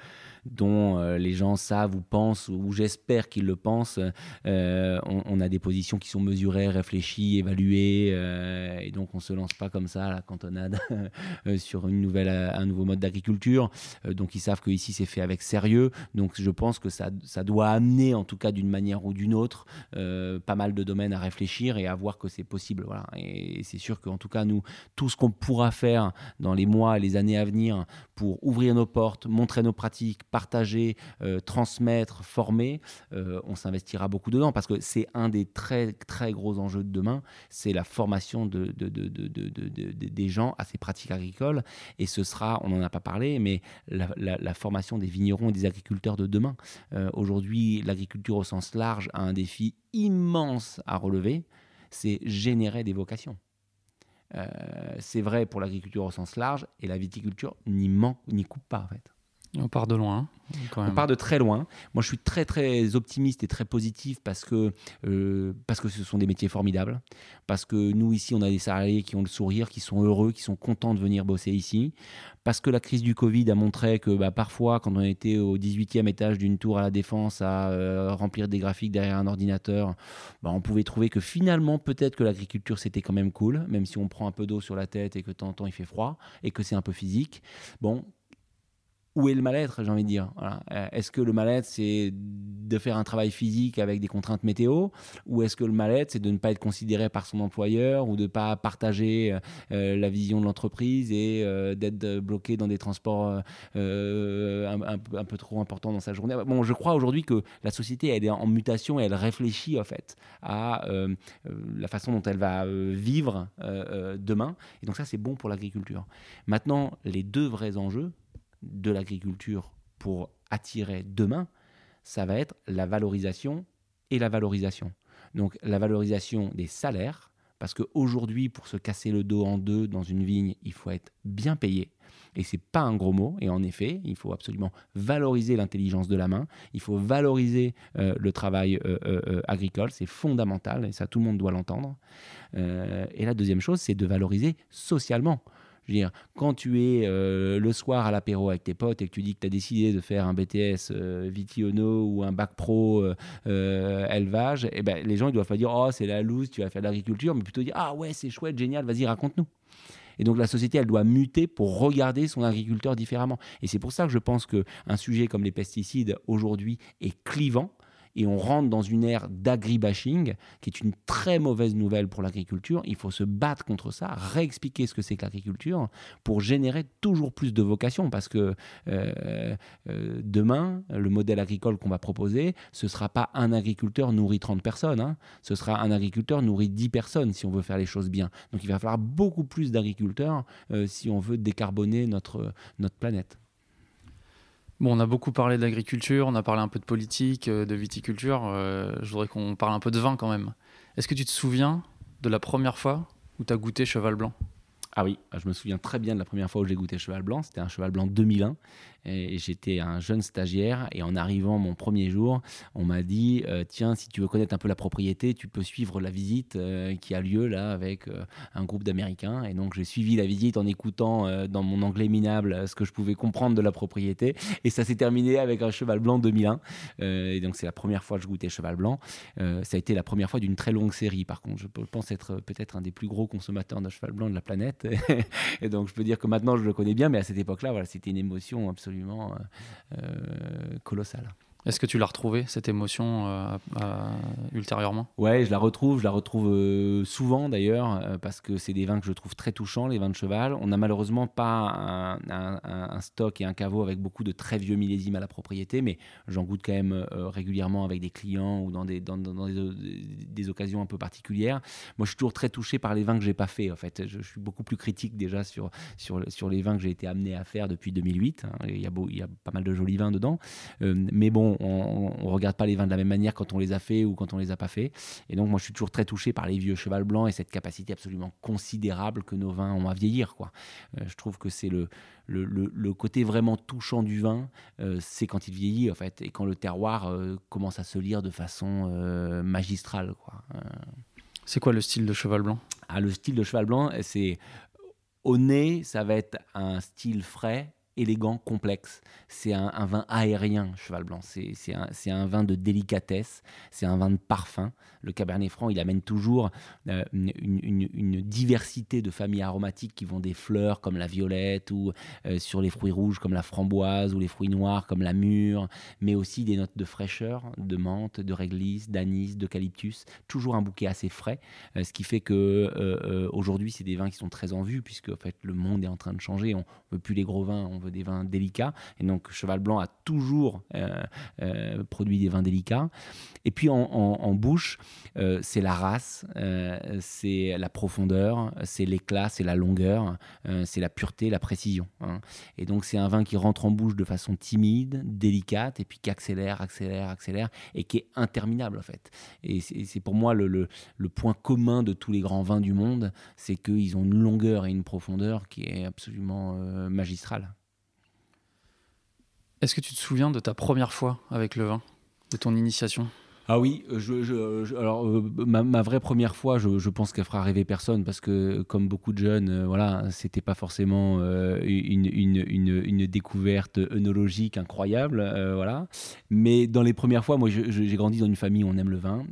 dont euh, les gens savent ou pensent, ou j'espère qu'ils le pensent. Euh, on, a des positions qui sont mesurées, réfléchies, évaluées, euh, et donc on ne se lance pas comme ça à la cantonade sur une nouvelle, un nouveau mode d'agriculture. donc ils savent que ici c'est fait avec sérieux. Donc je pense que ça, ça doit amener, en tout cas d'une manière ou d'une autre, pas mal de domaines à réfléchir et à voir que c'est possible. Voilà. Et, c'est sûr qu'en tout cas, nous, tout ce qu'on pourra faire dans les mois et les années à venir pour ouvrir nos portes, montrer nos pratiques, partager, euh, transmettre, former, euh, on s'investira beaucoup dedans parce que c'est un des très très gros enjeux de demain, c'est la formation de, des gens à ces pratiques agricoles et ce sera, on n'en a pas parlé, mais la, formation des vignerons et des agriculteurs de demain. Euh, aujourd'hui, l'agriculture au sens large a un défi immense à relever, c'est générer des vocations. c'est vrai pour l'agriculture au sens large et la viticulture n'y manque, n'y coupe pas en fait. On part de loin. On part de très loin. Moi, je suis très très optimiste et très positif parce que euh, parce que ce sont des métiers formidables. Parce que nous ici, on a des salariés qui ont le sourire, qui sont heureux, qui sont contents de venir bosser ici. Parce que la crise du Covid a montré que bah, parfois, quand on était au 18e étage d'une tour à la défense à euh, remplir des graphiques derrière un ordinateur, bah, on pouvait trouver que finalement, peut-être que l'agriculture c'était quand même cool, même si on prend un peu d'eau sur la tête et que de temps en temps il fait froid et que c'est un peu physique. Bon, où est le mal-être, j'ai envie de dire euh, Est-ce que le mal-être, c'est de faire un travail physique avec des contraintes météo Ou est-ce que le mal-être, c'est de ne pas être considéré par son employeur ou de ne pas partager euh, la vision de l'entreprise et euh, d'être bloqué dans des transports un, un, peu trop importants dans sa journée? Bon, je crois aujourd'hui que la société, elle est en mutation et elle réfléchit en fait à la façon dont elle va vivre demain. Et donc ça, c'est bon pour l'agriculture. Maintenant, les deux vrais enjeux de l'agriculture pour attirer demain, ça va être la valorisation et la valorisation. Donc la valorisation des salaires, parce qu'aujourd'hui, pour se casser le dos en deux dans une vigne, il faut être bien payé. Et c'est pas un gros mot. Et en effet, il faut absolument valoriser l'intelligence de la main. Il faut valoriser euh, le travail euh, euh, agricole. C'est fondamental. Et ça, tout le monde doit l'entendre. et la deuxième chose, c'est de valoriser socialement. Je veux dire, quand tu es euh, le soir à l'apéro avec tes potes et que tu dis que tu as décidé de faire un BTS euh, Vitiono ou un bac pro euh, élevage, et eh ben, les gens ne doivent pas dire Oh, c'est la loose, tu vas faire de l'agriculture, mais plutôt dire Ah ouais, c'est chouette, génial, vas-y, raconte-nous. Et donc la société, elle doit muter pour regarder son agriculteur différemment. Et c'est pour ça que je pense qu'un sujet comme les pesticides aujourd'hui est clivant et on rentre dans une ère d'agribashing qui est une très mauvaise nouvelle pour l'agriculture. Il faut se battre contre ça, réexpliquer ce que c'est que l'agriculture pour générer toujours plus de vocations parce que euh, euh, demain, le modèle agricole qu'on va proposer, ce ne sera pas un agriculteur nourrit 30 personnes, hein. ce sera un agriculteur nourrit 10 personnes si on veut faire les choses bien. Donc il va falloir beaucoup plus d'agriculteurs euh, si on veut décarboner notre, notre planète. Bon, on a beaucoup parlé d'agriculture, on a parlé un peu de politique, euh, de viticulture. Euh, je voudrais qu'on parle un peu de vin quand même. Est-ce que tu te souviens de la première fois où tu as goûté Cheval Blanc? Ah oui, je me souviens très bien de la première fois où j'ai goûté Cheval Blanc. C'était un Cheval Blanc 2001 j'étais un jeune stagiaire et en arrivant mon premier jour, on m'a dit euh, tiens si tu veux connaître un peu la propriété, tu peux suivre la visite euh, qui a lieu là avec euh, un groupe d'Américains et donc j'ai suivi la visite en écoutant dans mon anglais minable ce que je pouvais comprendre de la propriété et ça s'est terminé avec un cheval blanc 2001 et donc c'est la première fois que je goûtais cheval blanc. ça a été la première fois d'une très longue série par contre. Je pense être peut-être un des plus gros consommateurs de cheval blanc de la planète et donc je peux dire que maintenant je le connais bien mais à cette époque-là voilà c'était une émotion absolument absolument euh, euh, colossal. Est-ce que tu l'as retrouvé, cette émotion, euh, euh, ultérieurement? Ouais, je la retrouve. Je la retrouve euh, souvent d'ailleurs, parce que c'est des vins que je trouve très touchants, les vins de cheval. On n'a malheureusement pas un, stock et un caveau avec beaucoup de très vieux millésimes à la propriété, mais j'en goûte quand même régulièrement avec des clients ou dans, des, dans, des, occasions un peu particulières. Moi, je suis toujours très touché par les vins que j'ai pas fait. En fait, je, suis beaucoup plus critique déjà sur, sur, sur les vins que j'ai été amené à faire depuis 2008. Hein. Il, y il y a pas mal de jolis vins dedans. mais bon, on, ne regarde pas les vins de la même manière quand on les a fait ou quand on les a pas fait. Et donc moi je suis toujours très touché par les vieux cheval blancs et cette capacité absolument considérable que nos vins ont à vieillir. Quoi. Euh, je trouve que c'est le, le, côté vraiment touchant du vin, euh, c'est quand il vieillit en fait et quand le terroir euh, commence à se lire de façon magistrale. Quoi. C'est quoi le style de cheval blanc? Ah, Le style de cheval blanc, c'est au nez, ça va être un style frais élégant, complexe. C'est un, vin aérien, Cheval Blanc. C'est un, vin de délicatesse, c'est un vin de parfum. Le Cabernet Franc, il amène toujours euh, une, diversité de familles aromatiques qui vont des fleurs comme la violette ou euh, sur les fruits rouges comme la framboise ou les fruits noirs comme la mûre, mais aussi des notes de fraîcheur, de menthe, de réglisse, d'anis, d'eucalyptus. Toujours un bouquet assez frais, euh, ce qui fait que aujourd'hui, c'est des vins qui sont très en vue puisque en fait, le monde est en train de changer. On ne veut plus les gros vins, on veut des vins délicats. Et donc, Cheval Blanc a toujours euh, euh, produit des vins délicats. Et puis, en, bouche, euh, c'est la race, c'est la profondeur, c'est l'éclat, c'est la longueur, c'est la pureté, la précision. Hein. Et donc, c'est un vin qui rentre en bouche de façon timide, délicate, et puis qui accélère, accélère, accélère, et qui est interminable, en fait. Et c'est pour moi le, le, le point commun de tous les grands vins du monde, c'est qu'ils ont une longueur et une profondeur qui est absolument magistrale. Est-ce que tu te souviens de ta première fois avec le vin, de ton initiation? Ah oui, euh, alors euh, ma, vraie première fois, je, pense qu'elle fera rêver personne parce que comme beaucoup de jeunes, euh, voilà, c'était pas forcément euh, une, une, une, découverte œnologique incroyable, voilà. Mais dans les premières fois, moi, j'ai grandi dans une famille où on aime le vin,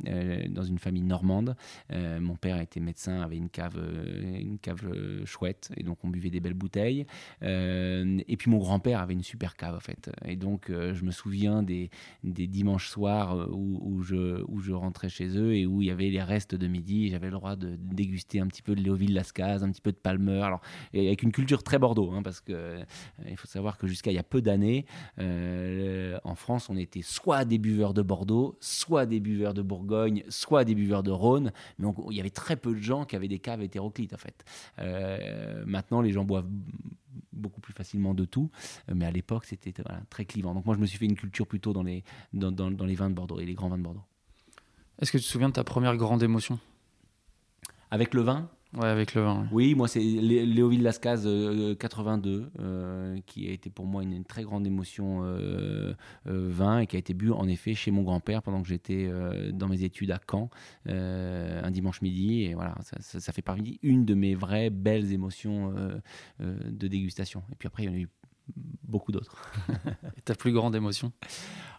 dans une famille normande. Mon père était médecin, avait une cave, une cave chouette, et donc on buvait des belles bouteilles. Et puis mon grand-père avait une super cave en fait, et donc je me souviens des des dimanches soirs où, où où je rentrais chez eux et où il y avait les restes de midi. J'avais le droit de déguster un petit peu de Léoville Lascaz, un petit peu de Palmer, alors, et avec une culture très Bordeaux, hein, parce que euh, il faut savoir que jusqu'à il y a peu d'années, euh, en France, on était soit des buveurs de Bordeaux, soit des buveurs de Bourgogne, soit des buveurs de Rhône, mais il y avait très peu de gens qui avaient des caves hétéroclites en fait. Euh, maintenant, les gens boivent beaucoup plus facilement de tout, euh, mais à l'époque, c'était voilà, très clivant. Donc moi, je me suis fait une culture plutôt dans les, dans, dans- dans les vins de Bordeaux et les grands vins de Bordeaux. Est-ce que tu te souviens de ta première grande émotion? Avec le vin, Ouais, avec le vin. oui, moi c'est Lé- Léoville Lascaz euh, 82, euh, qui a été pour moi une, très grande émotion euh, euh, vin et qui a été bu en effet chez mon grand-père pendant que j'étais euh, dans mes études à Caen euh, un dimanche midi. Et voilà, ça, fait partie une de mes vraies belles émotions euh, euh, de dégustation. Et puis après, il y en a eu beaucoup d'autres. Et ta plus grande émotion?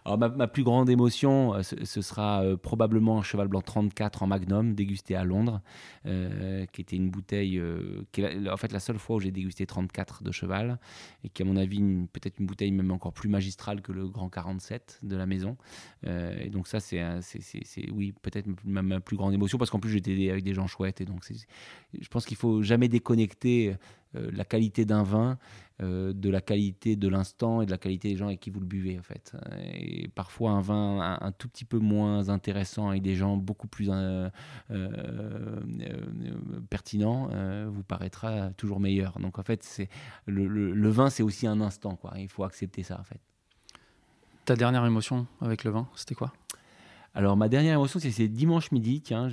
Alors, ma, ma plus grande émotion, euh, ce, ce sera euh, probablement un cheval blanc 34 en magnum, dégusté à Londres, euh, qui était une bouteille, euh, qui est la- en fait la seule fois où j'ai dégusté 34 de cheval, et qui, à mon avis, peut-être une bouteille même encore plus magistrale que le grand 47 de la maison. Et donc, ça, c'est, oui, peut-être ma, ma plus grande émotion, parce qu'en plus, j'étais avec des gens chouettes, et donc, je pense qu'il faut jamais déconnecter la qualité d'un vin euh, de la qualité de l'instant et de la qualité des gens avec qui vous le buvez en fait. Et parfois un vin un, tout petit peu moins intéressant avec des gens beaucoup plus euh, euh, euh, pertinents euh, vous paraîtra toujours meilleur. Donc en fait c'est le, le- le vin c'est aussi un instant quoi. Il faut accepter ça en fait. Ta dernière émotion avec le vin, c'était quoi? Alors ma dernière émotion, c'est dimanche midi. Tiens,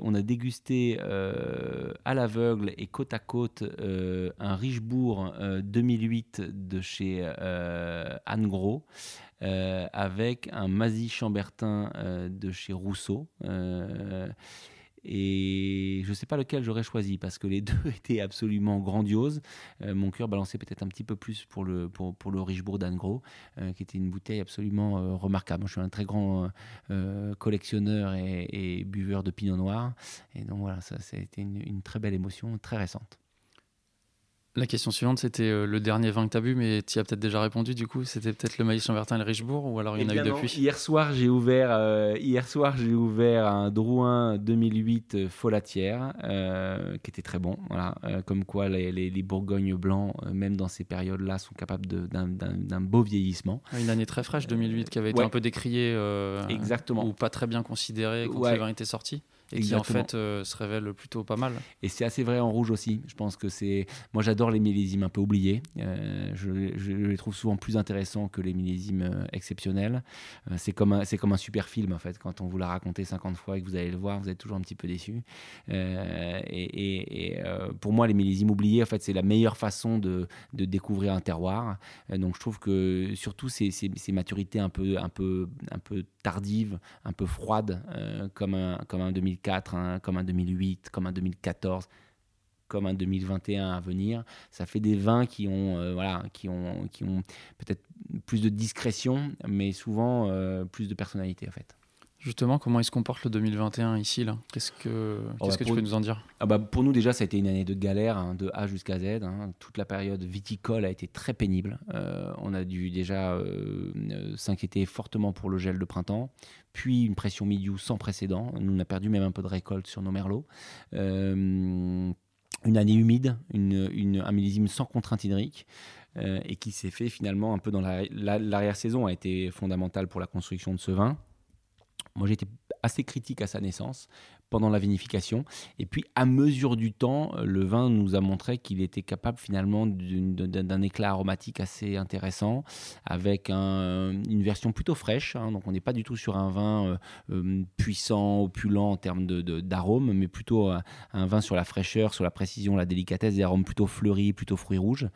on a dégusté euh, à l'aveugle et côte à côte euh, un Richebourg euh, 2008 de chez euh, Anne Gros. euh, avec un Mazy Chambertin euh, de chez Rousseau. Et je ne sais pas lequel j'aurais choisi parce que les deux étaient absolument grandioses. Euh, mon cœur balançait peut-être un petit peu plus pour le, pour, le Richebourg d'Anne Gros, euh, qui était une bouteille absolument euh, remarquable. Je suis un très grand collectionneur et, et buveur de pinot noir. Et donc voilà, ça, a été une très belle émotion, très récente. La question suivante, c'était euh, le dernier vin que tu as bu, mais tu y as peut-être déjà répondu du coup. C'était peut-être le Maïs Chambertin et le Richebourg, ou alors il y en a eu non, depuis? Hier soir, j'ai ouvert, euh, hier soir, j'ai ouvert un Drouin 2008 euh, Folatière, euh, qui était très bon. Voilà, comme quoi les, les, les Bourgognes blancs, même dans ces périodes-là, sont capables d'un- beau vieillissement. Une année très fraîche, 2008, qui avait été ouais. un peu décriée Exactement. ou pas très bien considérée quand Ouais. le vin était sorti, et qui en fait euh, se révèle plutôt pas mal. Et c'est assez vrai en rouge aussi. Je pense que c'est. Moi, j'adore les millésimes un peu oubliés. Euh, je, je les trouve souvent plus intéressants que les millésimes euh, exceptionnels. Euh, c'est comme, un- c'est comme un super film, en fait. Quand on vous l'a raconté 50 fois et que vous allez le voir, vous êtes toujours un petit peu déçu. Et et- et, pour moi, les millésimes oubliés, en fait, c'est la meilleure façon de, de découvrir un terroir. Donc, je trouve que surtout ces, ces, ces maturités un peu, un, peu, un peu tardives, un peu froides, comme, un, comme un 2004, hein, comme un 2008, comme un 2014 comme un 2021 à venir, ça fait des vins qui ont, euh, voilà, qui ont, qui ont peut-être plus de discrétion, mais souvent euh, plus de personnalité en fait. Justement, comment il se comporte le 2021 ici là? Qu'est-ce que, Oh, qu'est-ce bah, que tu peux nous en dire? Ah bah, pour nous déjà, ça a été une année de galère, hein, de A jusqu'à Z. hein. Toute la période viticole a été très pénible. Euh, on a dû déjà euh, euh, s'inquiéter fortement pour le gel de printemps, puis une pression milieu sans précédent. Nous, on a perdu même un peu de récolte sur nos merlots. Une année humide, une, une- un millésime sans contrainte hydrique. euh, et qui s'est fait finalement un peu dans la- la- l'arrière-saison, a été fondamental pour la construction de ce vin. Moi, j'étais assez critique à sa naissance pendant la vinification. Et puis, à mesure du temps, euh, le vin nous a montré qu'il était capable finalement d'un éclat aromatique assez intéressant, avec un- une version plutôt fraîche. hein. donc, on n'est pas du tout sur un vin euh, euh, puissant, opulent en termes de- de- d'arômes, mais plutôt un, un vin sur la fraîcheur, sur la précision, la délicatesse, des arômes plutôt fleuris, plutôt fruits rouges.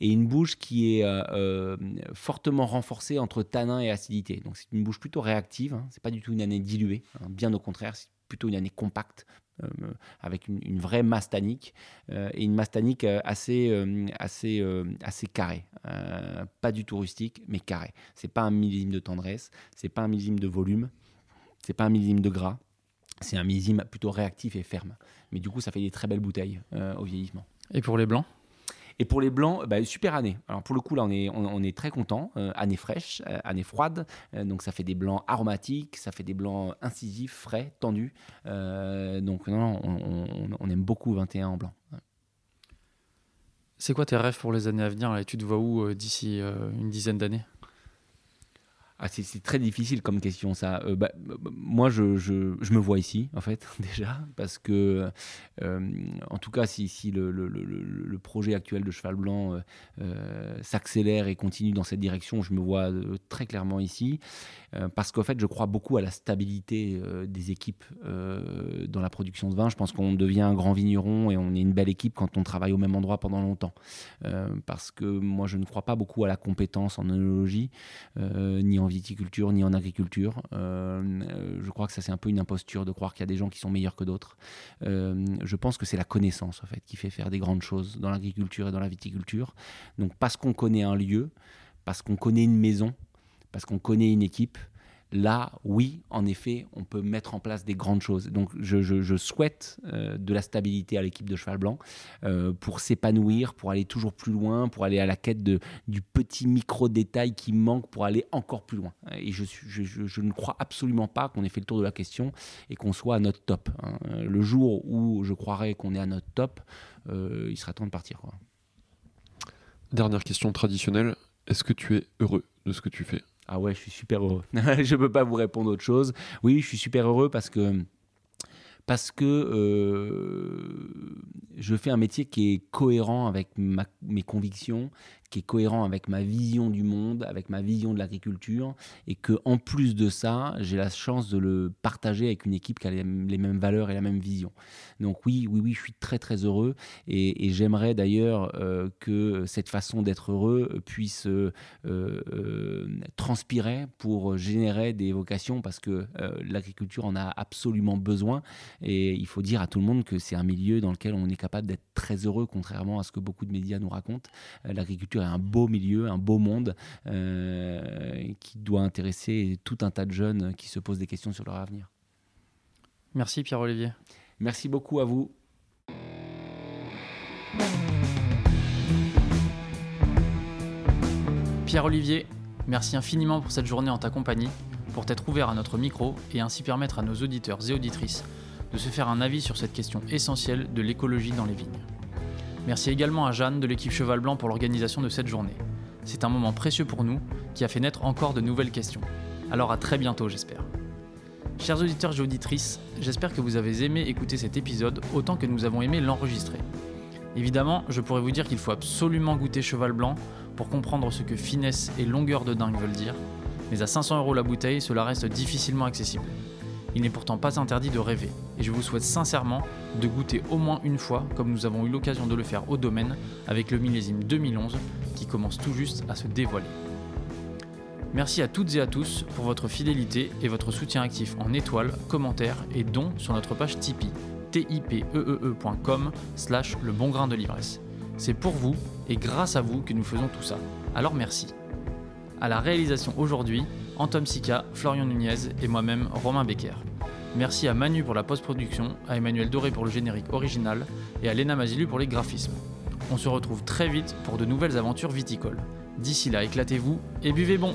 Et une bouche qui est euh, euh, fortement renforcée entre tanin et acidité. Donc c'est une bouche plutôt réactive, hein. c'est pas du tout une année diluée, hein. bien au contraire, c'est plutôt une année compacte. Euh, avec une, vraie masse tannique et une masse tannique assez, assez, carrée. pas du tout rustique, mais carré. C'est pas un millésime de tendresse, c'est pas un millésime de volume, c'est pas un millésime de gras, c'est un millésime plutôt réactif et ferme. Mais du coup, ça fait des très belles bouteilles au vieillissement. Et pour les blancs? Et pour les blancs, bah, super année. Alors pour le coup, là, on est, très content. Euh, année fraîche, euh, année froide. Euh, donc ça fait des blancs aromatiques, ça fait des blancs incisifs, frais, tendus. donc non, on, aime beaucoup 21 en blanc. C'est quoi tes rêves pour les années à venir? Et Tu te vois où d'ici une dizaine d'années? Ah, c'est très difficile comme question ça. Euh, bah, moi, je, me vois ici, en fait, déjà, parce que, euh, en tout cas, si, le, projet actuel de Cheval Blanc euh, s'accélère et continue dans cette direction, je me vois très clairement ici, parce qu'en fait, je crois beaucoup à la stabilité des équipes dans la production de vin. Je pense qu'on devient un grand vigneron et on est une belle équipe quand on travaille au même endroit pendant longtemps. parce que moi, je ne crois pas beaucoup à la compétence en œnologie, ni en viticulture ni en agriculture. Euh, je crois que ça c'est un peu une imposture de croire qu'il y a des gens qui sont meilleurs que d'autres. Euh, je pense que c'est la connaissance en fait qui fait faire des grandes choses dans l'agriculture et dans la viticulture. Donc parce qu'on connaît un lieu, parce qu'on connaît une maison, parce qu'on connaît une équipe, Là, oui, en effet, on peut mettre en place des grandes choses. Donc, je, souhaite euh, de la stabilité à l'équipe de Cheval Blanc euh, pour s'épanouir, pour aller toujours plus loin, pour aller à la quête de, du petit micro-détail qui manque pour aller encore plus loin. Et je, ne crois absolument pas qu'on ait fait le tour de la question et qu'on soit à notre top. Hein. Le jour où je croirais qu'on est à notre top, euh, il sera temps de partir. Dernière question traditionnelle. Est-ce que tu es heureux de ce que tu fais? Ah ouais, je suis super heureux. je ne peux pas vous répondre autre chose. Oui, je suis super heureux parce que parce que euh, je fais un métier qui est cohérent avec mes convictions, qui est cohérent avec ma vision du monde, avec ma vision de l'agriculture, et que en plus de ça, j'ai la chance de le partager avec une équipe qui a les, mêmes valeurs et la même vision. Donc oui, oui, oui, je suis très très heureux, et, j'aimerais d'ailleurs euh, que cette façon d'être heureux puisse euh, euh, transpirer pour générer des vocations, parce que l'agriculture en a absolument besoin, et il faut dire à tout le monde que c'est un milieu dans lequel on est capable d'être très heureux, contrairement à ce que beaucoup de médias nous racontent. l'agriculture est un beau milieu, un beau monde euh, qui doit intéresser tout un tas de jeunes qui se posent des questions sur leur avenir. Merci Pierre-Olivier. Merci beaucoup à vous. Pierre-Olivier, merci infiniment pour cette journée en ta compagnie, pour t'être ouvert à notre micro et ainsi permettre à nos auditeurs et auditrices de se faire un avis sur cette question essentielle de l'écologie dans les vignes. Merci également à Jeanne de l'équipe Cheval Blanc pour l'organisation de cette journée. C'est un moment précieux pour nous qui a fait naître encore de nouvelles questions. Alors à très bientôt j'espère. Chers auditeurs et auditrices, j'espère que vous avez aimé écouter cet épisode autant que nous avons aimé l'enregistrer. Évidemment, je pourrais vous dire qu'il faut absolument goûter Cheval Blanc pour comprendre ce que finesse et longueur de dingue veulent dire, mais à 500 euros la bouteille, cela reste difficilement accessible. Il n'est pourtant pas interdit de rêver, et je vous souhaite sincèrement de goûter au moins une fois, comme nous avons eu l'occasion de le faire au domaine avec le millésime 2011 qui commence tout juste à se dévoiler. Merci à toutes et à tous pour votre fidélité et votre soutien actif en étoiles, commentaires et dons sur notre page Tipeee tipeee.com slash le bon grain de l'ivresse. C'est pour vous et grâce à vous que nous faisons tout ça. Alors merci. À la réalisation aujourd'hui, Antom Sika, Florian Nunez et moi-même Romain Becker. Merci à Manu pour la post-production, à Emmanuel Doré pour le générique original et à Léna Mazilu pour les graphismes. On se retrouve très vite pour de nouvelles aventures viticoles. D'ici là, éclatez-vous et buvez bon!